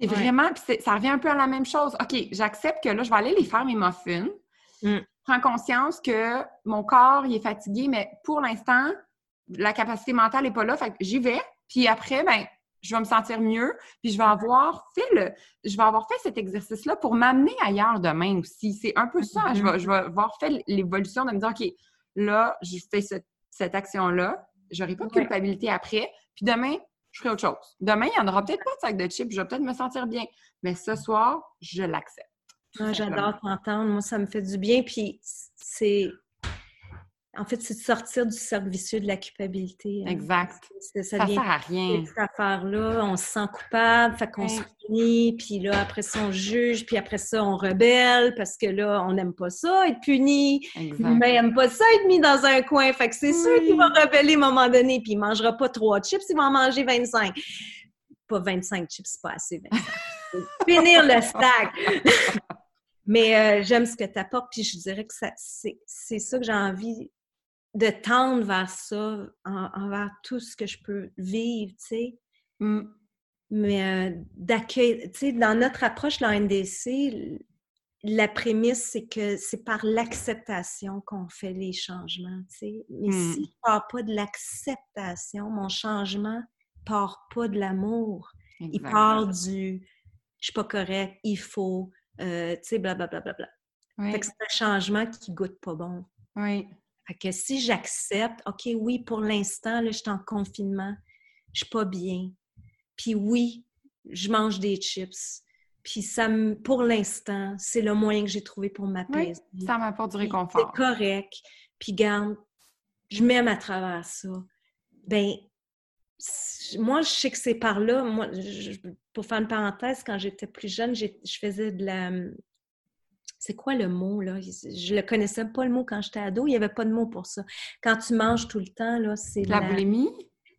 C'est vraiment, puis ça revient un peu à la même chose. OK, j'accepte que là, je vais aller les faire mes muffins. Mm. Je prends conscience que mon corps, il est fatigué, mais pour l'instant, la capacité mentale n'est pas là. Fait que j'y vais. Puis après, ben, je vais me sentir mieux, puis je vais avoir fait le, je vais avoir fait cet exercice-là pour m'amener ailleurs demain aussi. C'est un peu ça. Je vais, je vais avoir fait l'évolution de me dire, OK, là, je fais cette, action-là, j'aurai pas de culpabilité après, puis demain, je ferai autre chose. Demain, il n'y en aura peut-être pas de sac de chips, je vais peut-être me sentir bien, mais ce soir, je l'accepte. Ah, j'adore t'entendre. Moi, ça me fait du bien, puis c'est en fait, c'est de sortir du cercle vicieux de la culpabilité. Hein. Exact. Ça, ça, sert à rien. Cette affaire-là, on se sent coupable, fait qu'on se punit, puis là, après ça, on juge, puis après ça, on rebelle, parce que là, on n'aime pas ça, être puni. Mais n'aime pas ça, être mis dans un coin. Fait que c'est sûr qu'il va rebeller à un moment donné, puis il ne mangera pas trois chips, il va en manger 25. Pas 25 chips, c'est pas assez, 25. Finir le stack! Mais euh, j'aime ce que tu apportes, puis je dirais que c'est ça que j'ai envie de tendre vers ça, envers tout ce que je peux vivre, tu sais. Mmh. Mais euh, d'accueil, tu sais, dans notre approche de la NDC, la prémisse, c'est que c'est par l'acceptation qu'on fait les changements, tu sais. Mais mmh. si je pars pas de l'acceptation, mon changement part pas de l'amour. Il part du « je suis pas correct, il faut euh, », tu sais, blablabla. Bla, bla, bla. Fait que c'est un changement qui goûte pas bon. Oui. Fait que si j'accepte, OK, oui, pour l'instant, là, je suis en confinement, je suis pas bien. Puis oui, je mange des chips. Puis ça pour l'instant, c'est le moyen que j'ai trouvé pour m'apaiser. Oui, ça m'apporte du réconfort. C'est correct. Puis garde, je m'aime à travers ça. Ben, moi, je sais que c'est par là. Moi, pour faire une parenthèse, quand j'étais plus jeune, je faisais de la c'est quoi le mot, là? Je le connaissais pas le mot quand j'étais ado, il n'y avait pas de mot pour ça. Quand tu manges tout le temps, là, c'est la... La boulimie?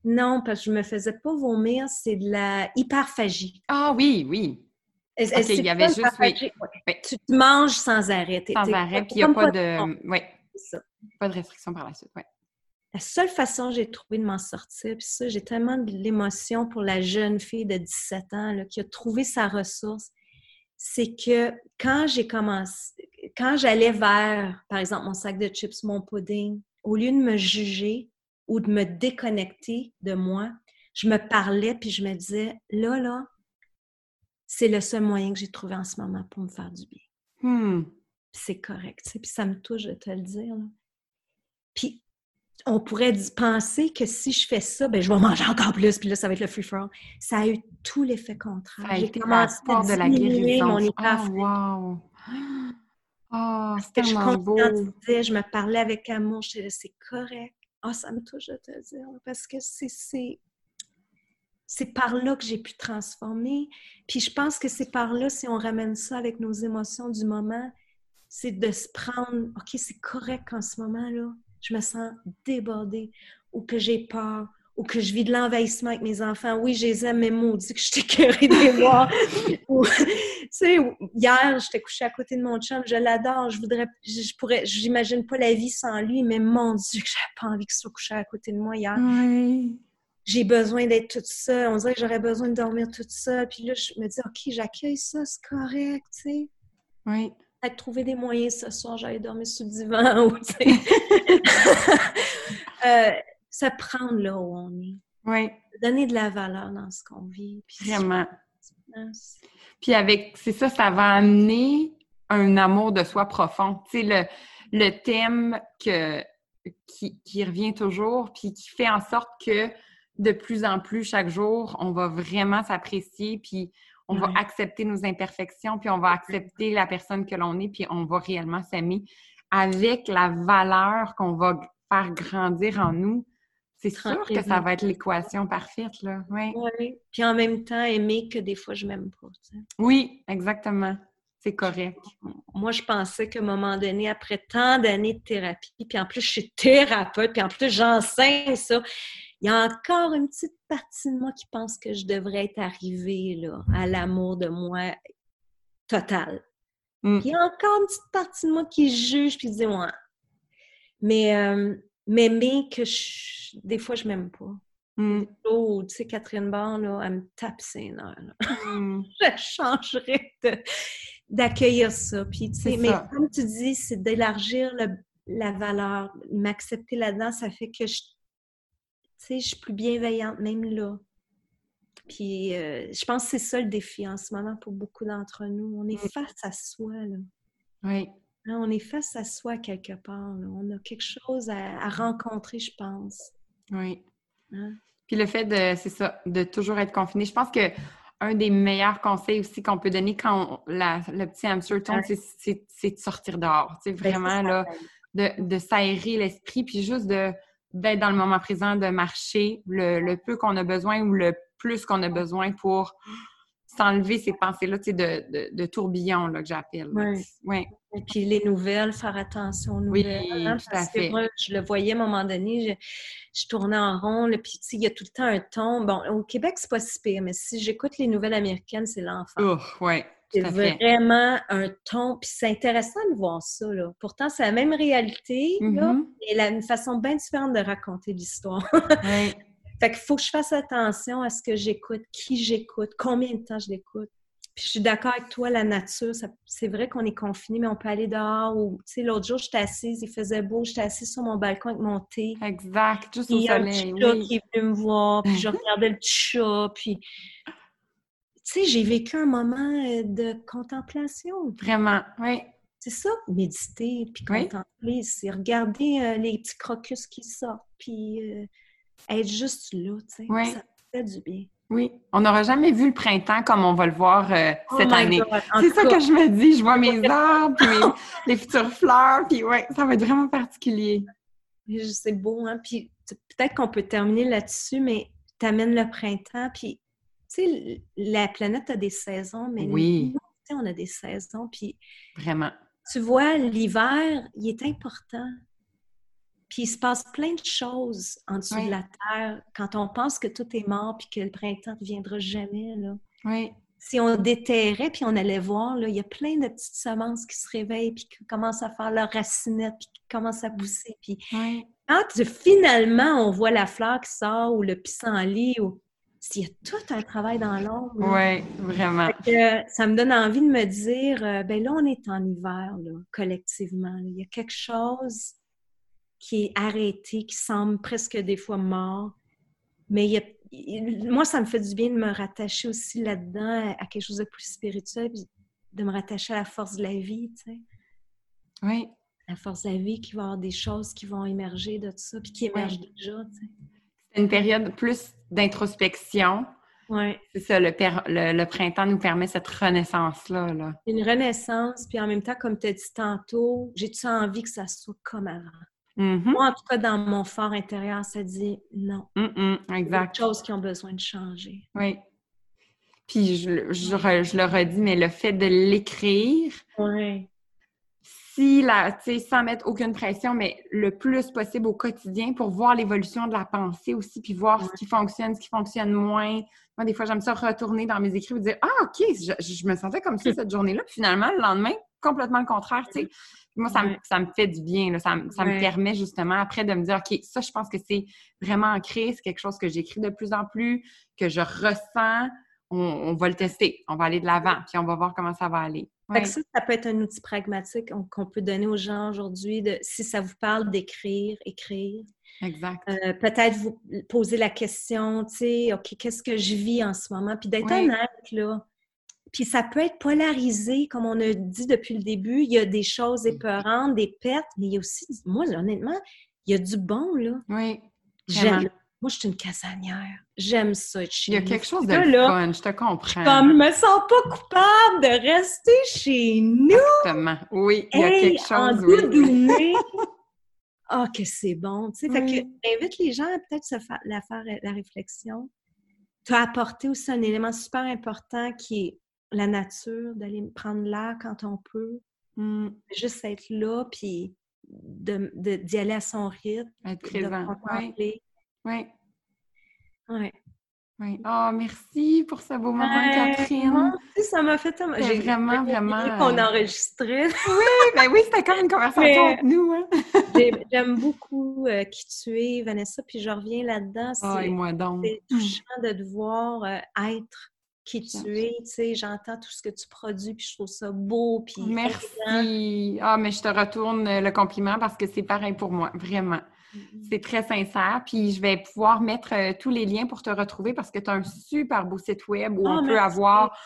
Non, parce que je me faisais pas vomir, c'est de la hyperphagie. Ah oui, oui. OK, il y avait juste... Oui. Tu manges sans arrêt. Sans arrêt, puis il n'y a pas de... Oui, pas de restriction par la suite, oui. La seule façon que j'ai trouvé de m'en sortir, puis ça, j'ai tellement de l'émotion pour la jeune fille de 17 ans là, qui a trouvé sa ressource, c'est que quand j'ai commencé, quand j'allais vers, par exemple, mon sac de chips, mon pudding, au lieu de me juger ou de me déconnecter de moi, je me parlais puis je me disais, là, là, c'est le seul moyen que j'ai trouvé en ce moment pour me faire du bien. Hmm. C'est correct, puis ça me touche de te le dire. Puis on pourrait penser que si je fais ça, ben, je vais manger encore plus, puis là, ça va être le free for. Ça a eu tout l'effet contraire. Ça a été commencé à de la guérison. Mon oh, wow! Oh, c'est tellement beau. Je me parlais avec amour, je disais, c'est correct. Ah, oh, ça me touche de te dire, parce que c'est c'est par là que j'ai pu transformer. Puis je pense que c'est par là, si on ramène ça avec nos émotions du moment, c'est de se prendre, OK, c'est correct en ce moment-là, je me sens débordée ou que j'ai peur ou que je vis de l'envahissement avec mes enfants. Oui, je les aime, mais maudit que je t'ai curé des mois. tu sais, hier, j'étais couchée à côté de mon chum, je l'adore, je voudrais, je pourrais, j'imagine pas la vie sans lui, mais mon Dieu, que j'avais pas envie qu'il soit couché à côté de moi hier. Oui j'ai besoin d'être toute seule. On dirait que j'aurais besoin de dormir toute seule. Puis là, je me dis, OK, j'accueille ça, c'est correct, tu sais. Oui. Peut-être trouver des moyens ce soir, j'allais dormir sous le divan ou, tu sais. euh, ça prendre là où on est. Oui. Donner de la valeur dans ce qu'on vit. Vraiment. Puis avec, c'est ça, ça va amener un amour de soi profond. Tu sais, le, le thème que, qui, qui revient toujours, puis qui fait en sorte que de plus en plus chaque jour, on va vraiment s'apprécier, puis on va accepter nos imperfections, puis on va accepter la personne que l'on est, puis on va réellement s'aimer avec la valeur qu'on va faire grandir en nous. C'est sûr que ça va être l'équation parfaite, là. Oui. Puis en même temps, aimer que des fois, je m'aime pas. Oui, exactement. C'est correct. Moi, je pensais qu'à un moment donné, après tant d'années de thérapie, puis en plus, je suis thérapeute, puis en plus, j'enseigne ça, il y a encore une petite partie de moi qui pense que je devrais être arrivée là, à l'amour de moi total. Mm. il y a encore une petite partie de moi qui juge puis dit moi. Mais euh, m'aimer que des fois je m'aime pas. Mm. Oh, tu sais, Catherine Barr, là, elle me tape ses nerfs. Mm. je changerais d'accueillir ça. Puis, tu sais, mais comme tu dis, c'est d'élargir la valeur, m'accepter là-dedans, ça fait que je tu sais, je suis plus bienveillante même là. Puis euh, je pense que c'est ça le défi en ce moment pour beaucoup d'entre nous. On est face à soi, là. Oui. Hein, on est face à soi quelque part. On a quelque chose à, rencontrer, je pense. Oui. Hein? Puis le fait de, c'est ça, de toujours être confiné. Je pense que un des meilleurs conseils aussi qu'on peut donner quand le petit hamster tombe, c'est, de sortir dehors. Tu sais, ben, vraiment, là, de, de s'aérer l'esprit, puis juste de d'être dans le moment présent, de marcher le, peu qu'on a besoin ou le plus qu'on a besoin pour s'enlever ces pensées-là, tu sais, de, de, tourbillon, là, que j'appelle. Oui. Ouais. Et puis les nouvelles, faire attention aux nouvelles. Oui, hein, tout à fait. Moi, je le voyais à un moment donné, je, tournais en rond, puis tu sais, il y a tout le temps un ton. Bon, au Québec, c'est pas si pire, mais si j'écoute les nouvelles américaines, c'est l'enfer. Oh, oui. C'est vraiment un ton, puis c'est intéressant de voir ça. Là. Pourtant, c'est la même réalité, là, mm-hmm. mais une façon bien différente de raconter l'histoire. Fait qu'il faut que je fasse attention à ce que j'écoute, qui j'écoute, combien de temps je l'écoute. Puis je suis d'accord avec toi, la nature, c'est vrai qu'on est confiné, mais on peut aller dehors. Ou, tu sais, l'autre jour, j'étais assise, il faisait beau, j'étais assise sur mon balcon avec mon thé. Exact, juste au soleil. Il y a un petit chat qui est venu me voir, puis je regardais le petit chat, puis tu sais, j'ai vécu un moment euh, de contemplation. Vraiment, oui. C'est ça, méditer, puis contempler, c'est regarder euh, les petits crocus qui sortent, puis euh, être juste là, tu sais. Ça fait du bien. Oui, on n'aura jamais vu le printemps comme on va le voir oh cette année. C'est ça que je me dis. Je vois mes arbres, puis les futures fleurs, puis ouais, ça va être vraiment particulier. C'est beau, hein? Puis peut-être qu'on peut terminer là-dessus, mais tu amènes le printemps, puis tu sais, la planète a des saisons, mais oui. nous, on a des saisons. Puis, Vraiment. Tu vois, l'hiver, il est important. Puis il se passe plein de choses en dessous de la terre quand on pense que tout est mort puis que le printemps ne viendra jamais. Là. Oui. Si on déterrait puis on allait voir, là, il y a plein de petites semences qui se réveillent puis qui commencent à faire leurs racinettes puis qui commencent à pousser. Puis oui. quand finalement on voit la fleur qui sort ou le pissenlit ou s'il y a tout un travail dans l'ombre. Oui, vraiment. ça me donne envie de me dire, euh, ben là, on est en hiver, collectivement. Il y a quelque chose qui est arrêté, qui semble presque des fois mort. Mais il y a, moi, ça me fait du bien de me rattacher aussi là-dedans à quelque chose de plus spirituel, de me rattacher à la force de la vie, tu sais. Oui. La force de la vie, qui va y avoir des choses qui vont émerger de tout ça, puis qui émergent déjà, tu sais. C'est une période plus d'introspection. Oui. C'est ça, le, le, printemps nous permet cette renaissance-là. Là. Une renaissance, puis en même temps, comme tu as dit tantôt, j'ai-tu envie que ça soit comme avant? Mm-hmm. Moi, en tout cas, dans mon fort intérieur, ça dit non. exact. Il y a des choses qui ont besoin de changer. Oui. Puis je, je, je, le redis, mais le fait de l'écrire, oui si la, sans mettre aucune pression, mais le plus possible au quotidien pour voir l'évolution de la pensée aussi, puis voir ce qui fonctionne, ce qui fonctionne moins. Moi, des fois, j'aime ça retourner dans mes écrits et dire Ah, OK, je, me sentais comme ça cette journée-là, puis finalement, le lendemain, complètement le contraire, tu sais. Moi, ça, me, ça me fait du bien, ça, ça me permet justement après de me dire OK, ça, je pense que c'est vraiment ancré, c'est quelque chose que j'écris de plus en plus, que je ressens. On, va le tester, on va aller de l'avant, puis on va voir comment ça va aller. Ça, ça peut être un outil pragmatique qu'on peut donner aux gens aujourd'hui, si ça vous parle d'écrire, écrire. Exact. Euh, peut-être vous poser la question, tu sais, OK, qu'est-ce que je vis en ce moment? Puis d'être honnête, là. Puis ça peut être polarisé, comme on a dit depuis le début. Il y a des choses épeurantes, des pertes, mais il y a aussi, moi, honnêtement, il y a du bon, là. Oui. J'aime moi, je suis une casanière. J'aime ça chez Il y a quelque chose de fun, je te comprends. Comme, je me sens pas coupable de rester chez nous. Exactement. Oui, il y a quelque chose. Oui. Ah, que c'est bon. Tu sais, fait que j'invite les gens à peut-être se faire la, faire la réflexion. Tu as apporté aussi un élément super important qui est la nature, d'aller prendre l'air quand on peut. Mm. Juste être là, puis d'y de, aller à son rythme. Être présent. De oui. Oui. Oui. Oh, merci pour ce beau moment, Catherine. ça m'a fait tellement. J'ai vraiment, vraiment. qu'on enregistrait. oui, ben oui, c'était comme une conversation entre nous. Hein. J'aime beaucoup euh, qui tu es, Vanessa, puis je reviens là-dedans. Oh, et moi donc. C'est touchant de te voir euh, être qui tu es. Tu sais, j'entends tout ce que tu produis, puis je trouve ça beau. Puis Merci. Ah, mais je te retourne le compliment parce que c'est pareil pour moi, vraiment. Mm-hmm. C'est très sincère. Puis je vais pouvoir mettre euh, tous les liens pour te retrouver parce que tu as un super beau site web où on ah, peut avoir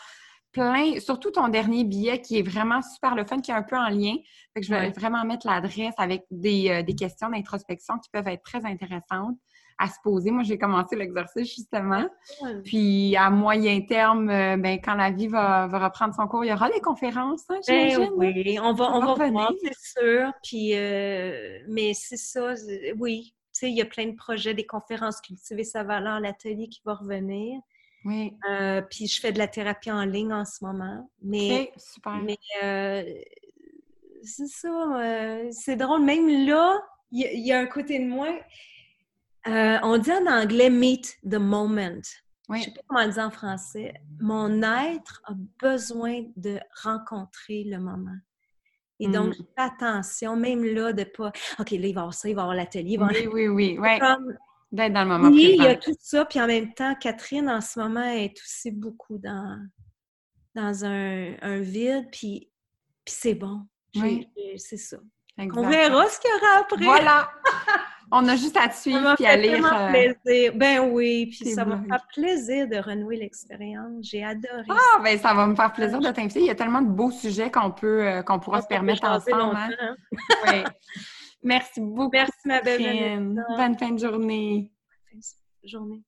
plein, surtout ton dernier billet qui est vraiment super le fun, qui est un peu en lien. Fait que je vais vraiment mettre l'adresse avec des, euh, des questions d'introspection qui peuvent être très intéressantes à se poser. Moi, j'ai commencé l'exercice justement. Puis à moyen terme, euh, ben, quand la vie va, reprendre son cours, il y aura des conférences, hein, ben oui, on va, on, va, voir, c'est sûr. Puis, euh, mais c'est ça, oui. Tu sais, il y a plein de projets, des conférences cultiver sa valeur, l'atelier qui va revenir. Oui. Euh, puis je fais de la thérapie en ligne en ce moment. Mais, super. Mais c'est ça, c'est drôle. Même là, il y, a un côté de moi euh, on dit en anglais meet the moment. Je ne sais pas comment dire en français. Mon être a besoin de rencontrer le moment. Et donc, mm. attention, même là, de pas OK, là, il va avoir ça, il va avoir l'atelier. Oui, oui, oui. oui. D'être dans le moment oui, il y a tout ça. Puis en même temps, Catherine, en ce moment, est aussi beaucoup dans, dans un, vide. Puis, puis c'est bon. Oui. C'est ça. On verra ce qu'il y aura après. Voilà. On a juste à te suivre et à lire. Euh, plaisir. Ben oui, puis ça va me faire plaisir de renouer l'expérience. J'ai adoré. Ah, ben ça va me faire plaisir de t'inviter. Il y a tellement de beaux sujets qu'on peut, euh, qu'on pourra se permettre ensemble. Hein. Hein. Oui. Merci beaucoup. Merci, ma belle. Bonne fin de journée. Bonne fin de journée.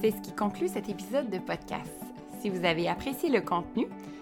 C'est ce qui conclut cet épisode de podcast. Si vous avez apprécié le contenu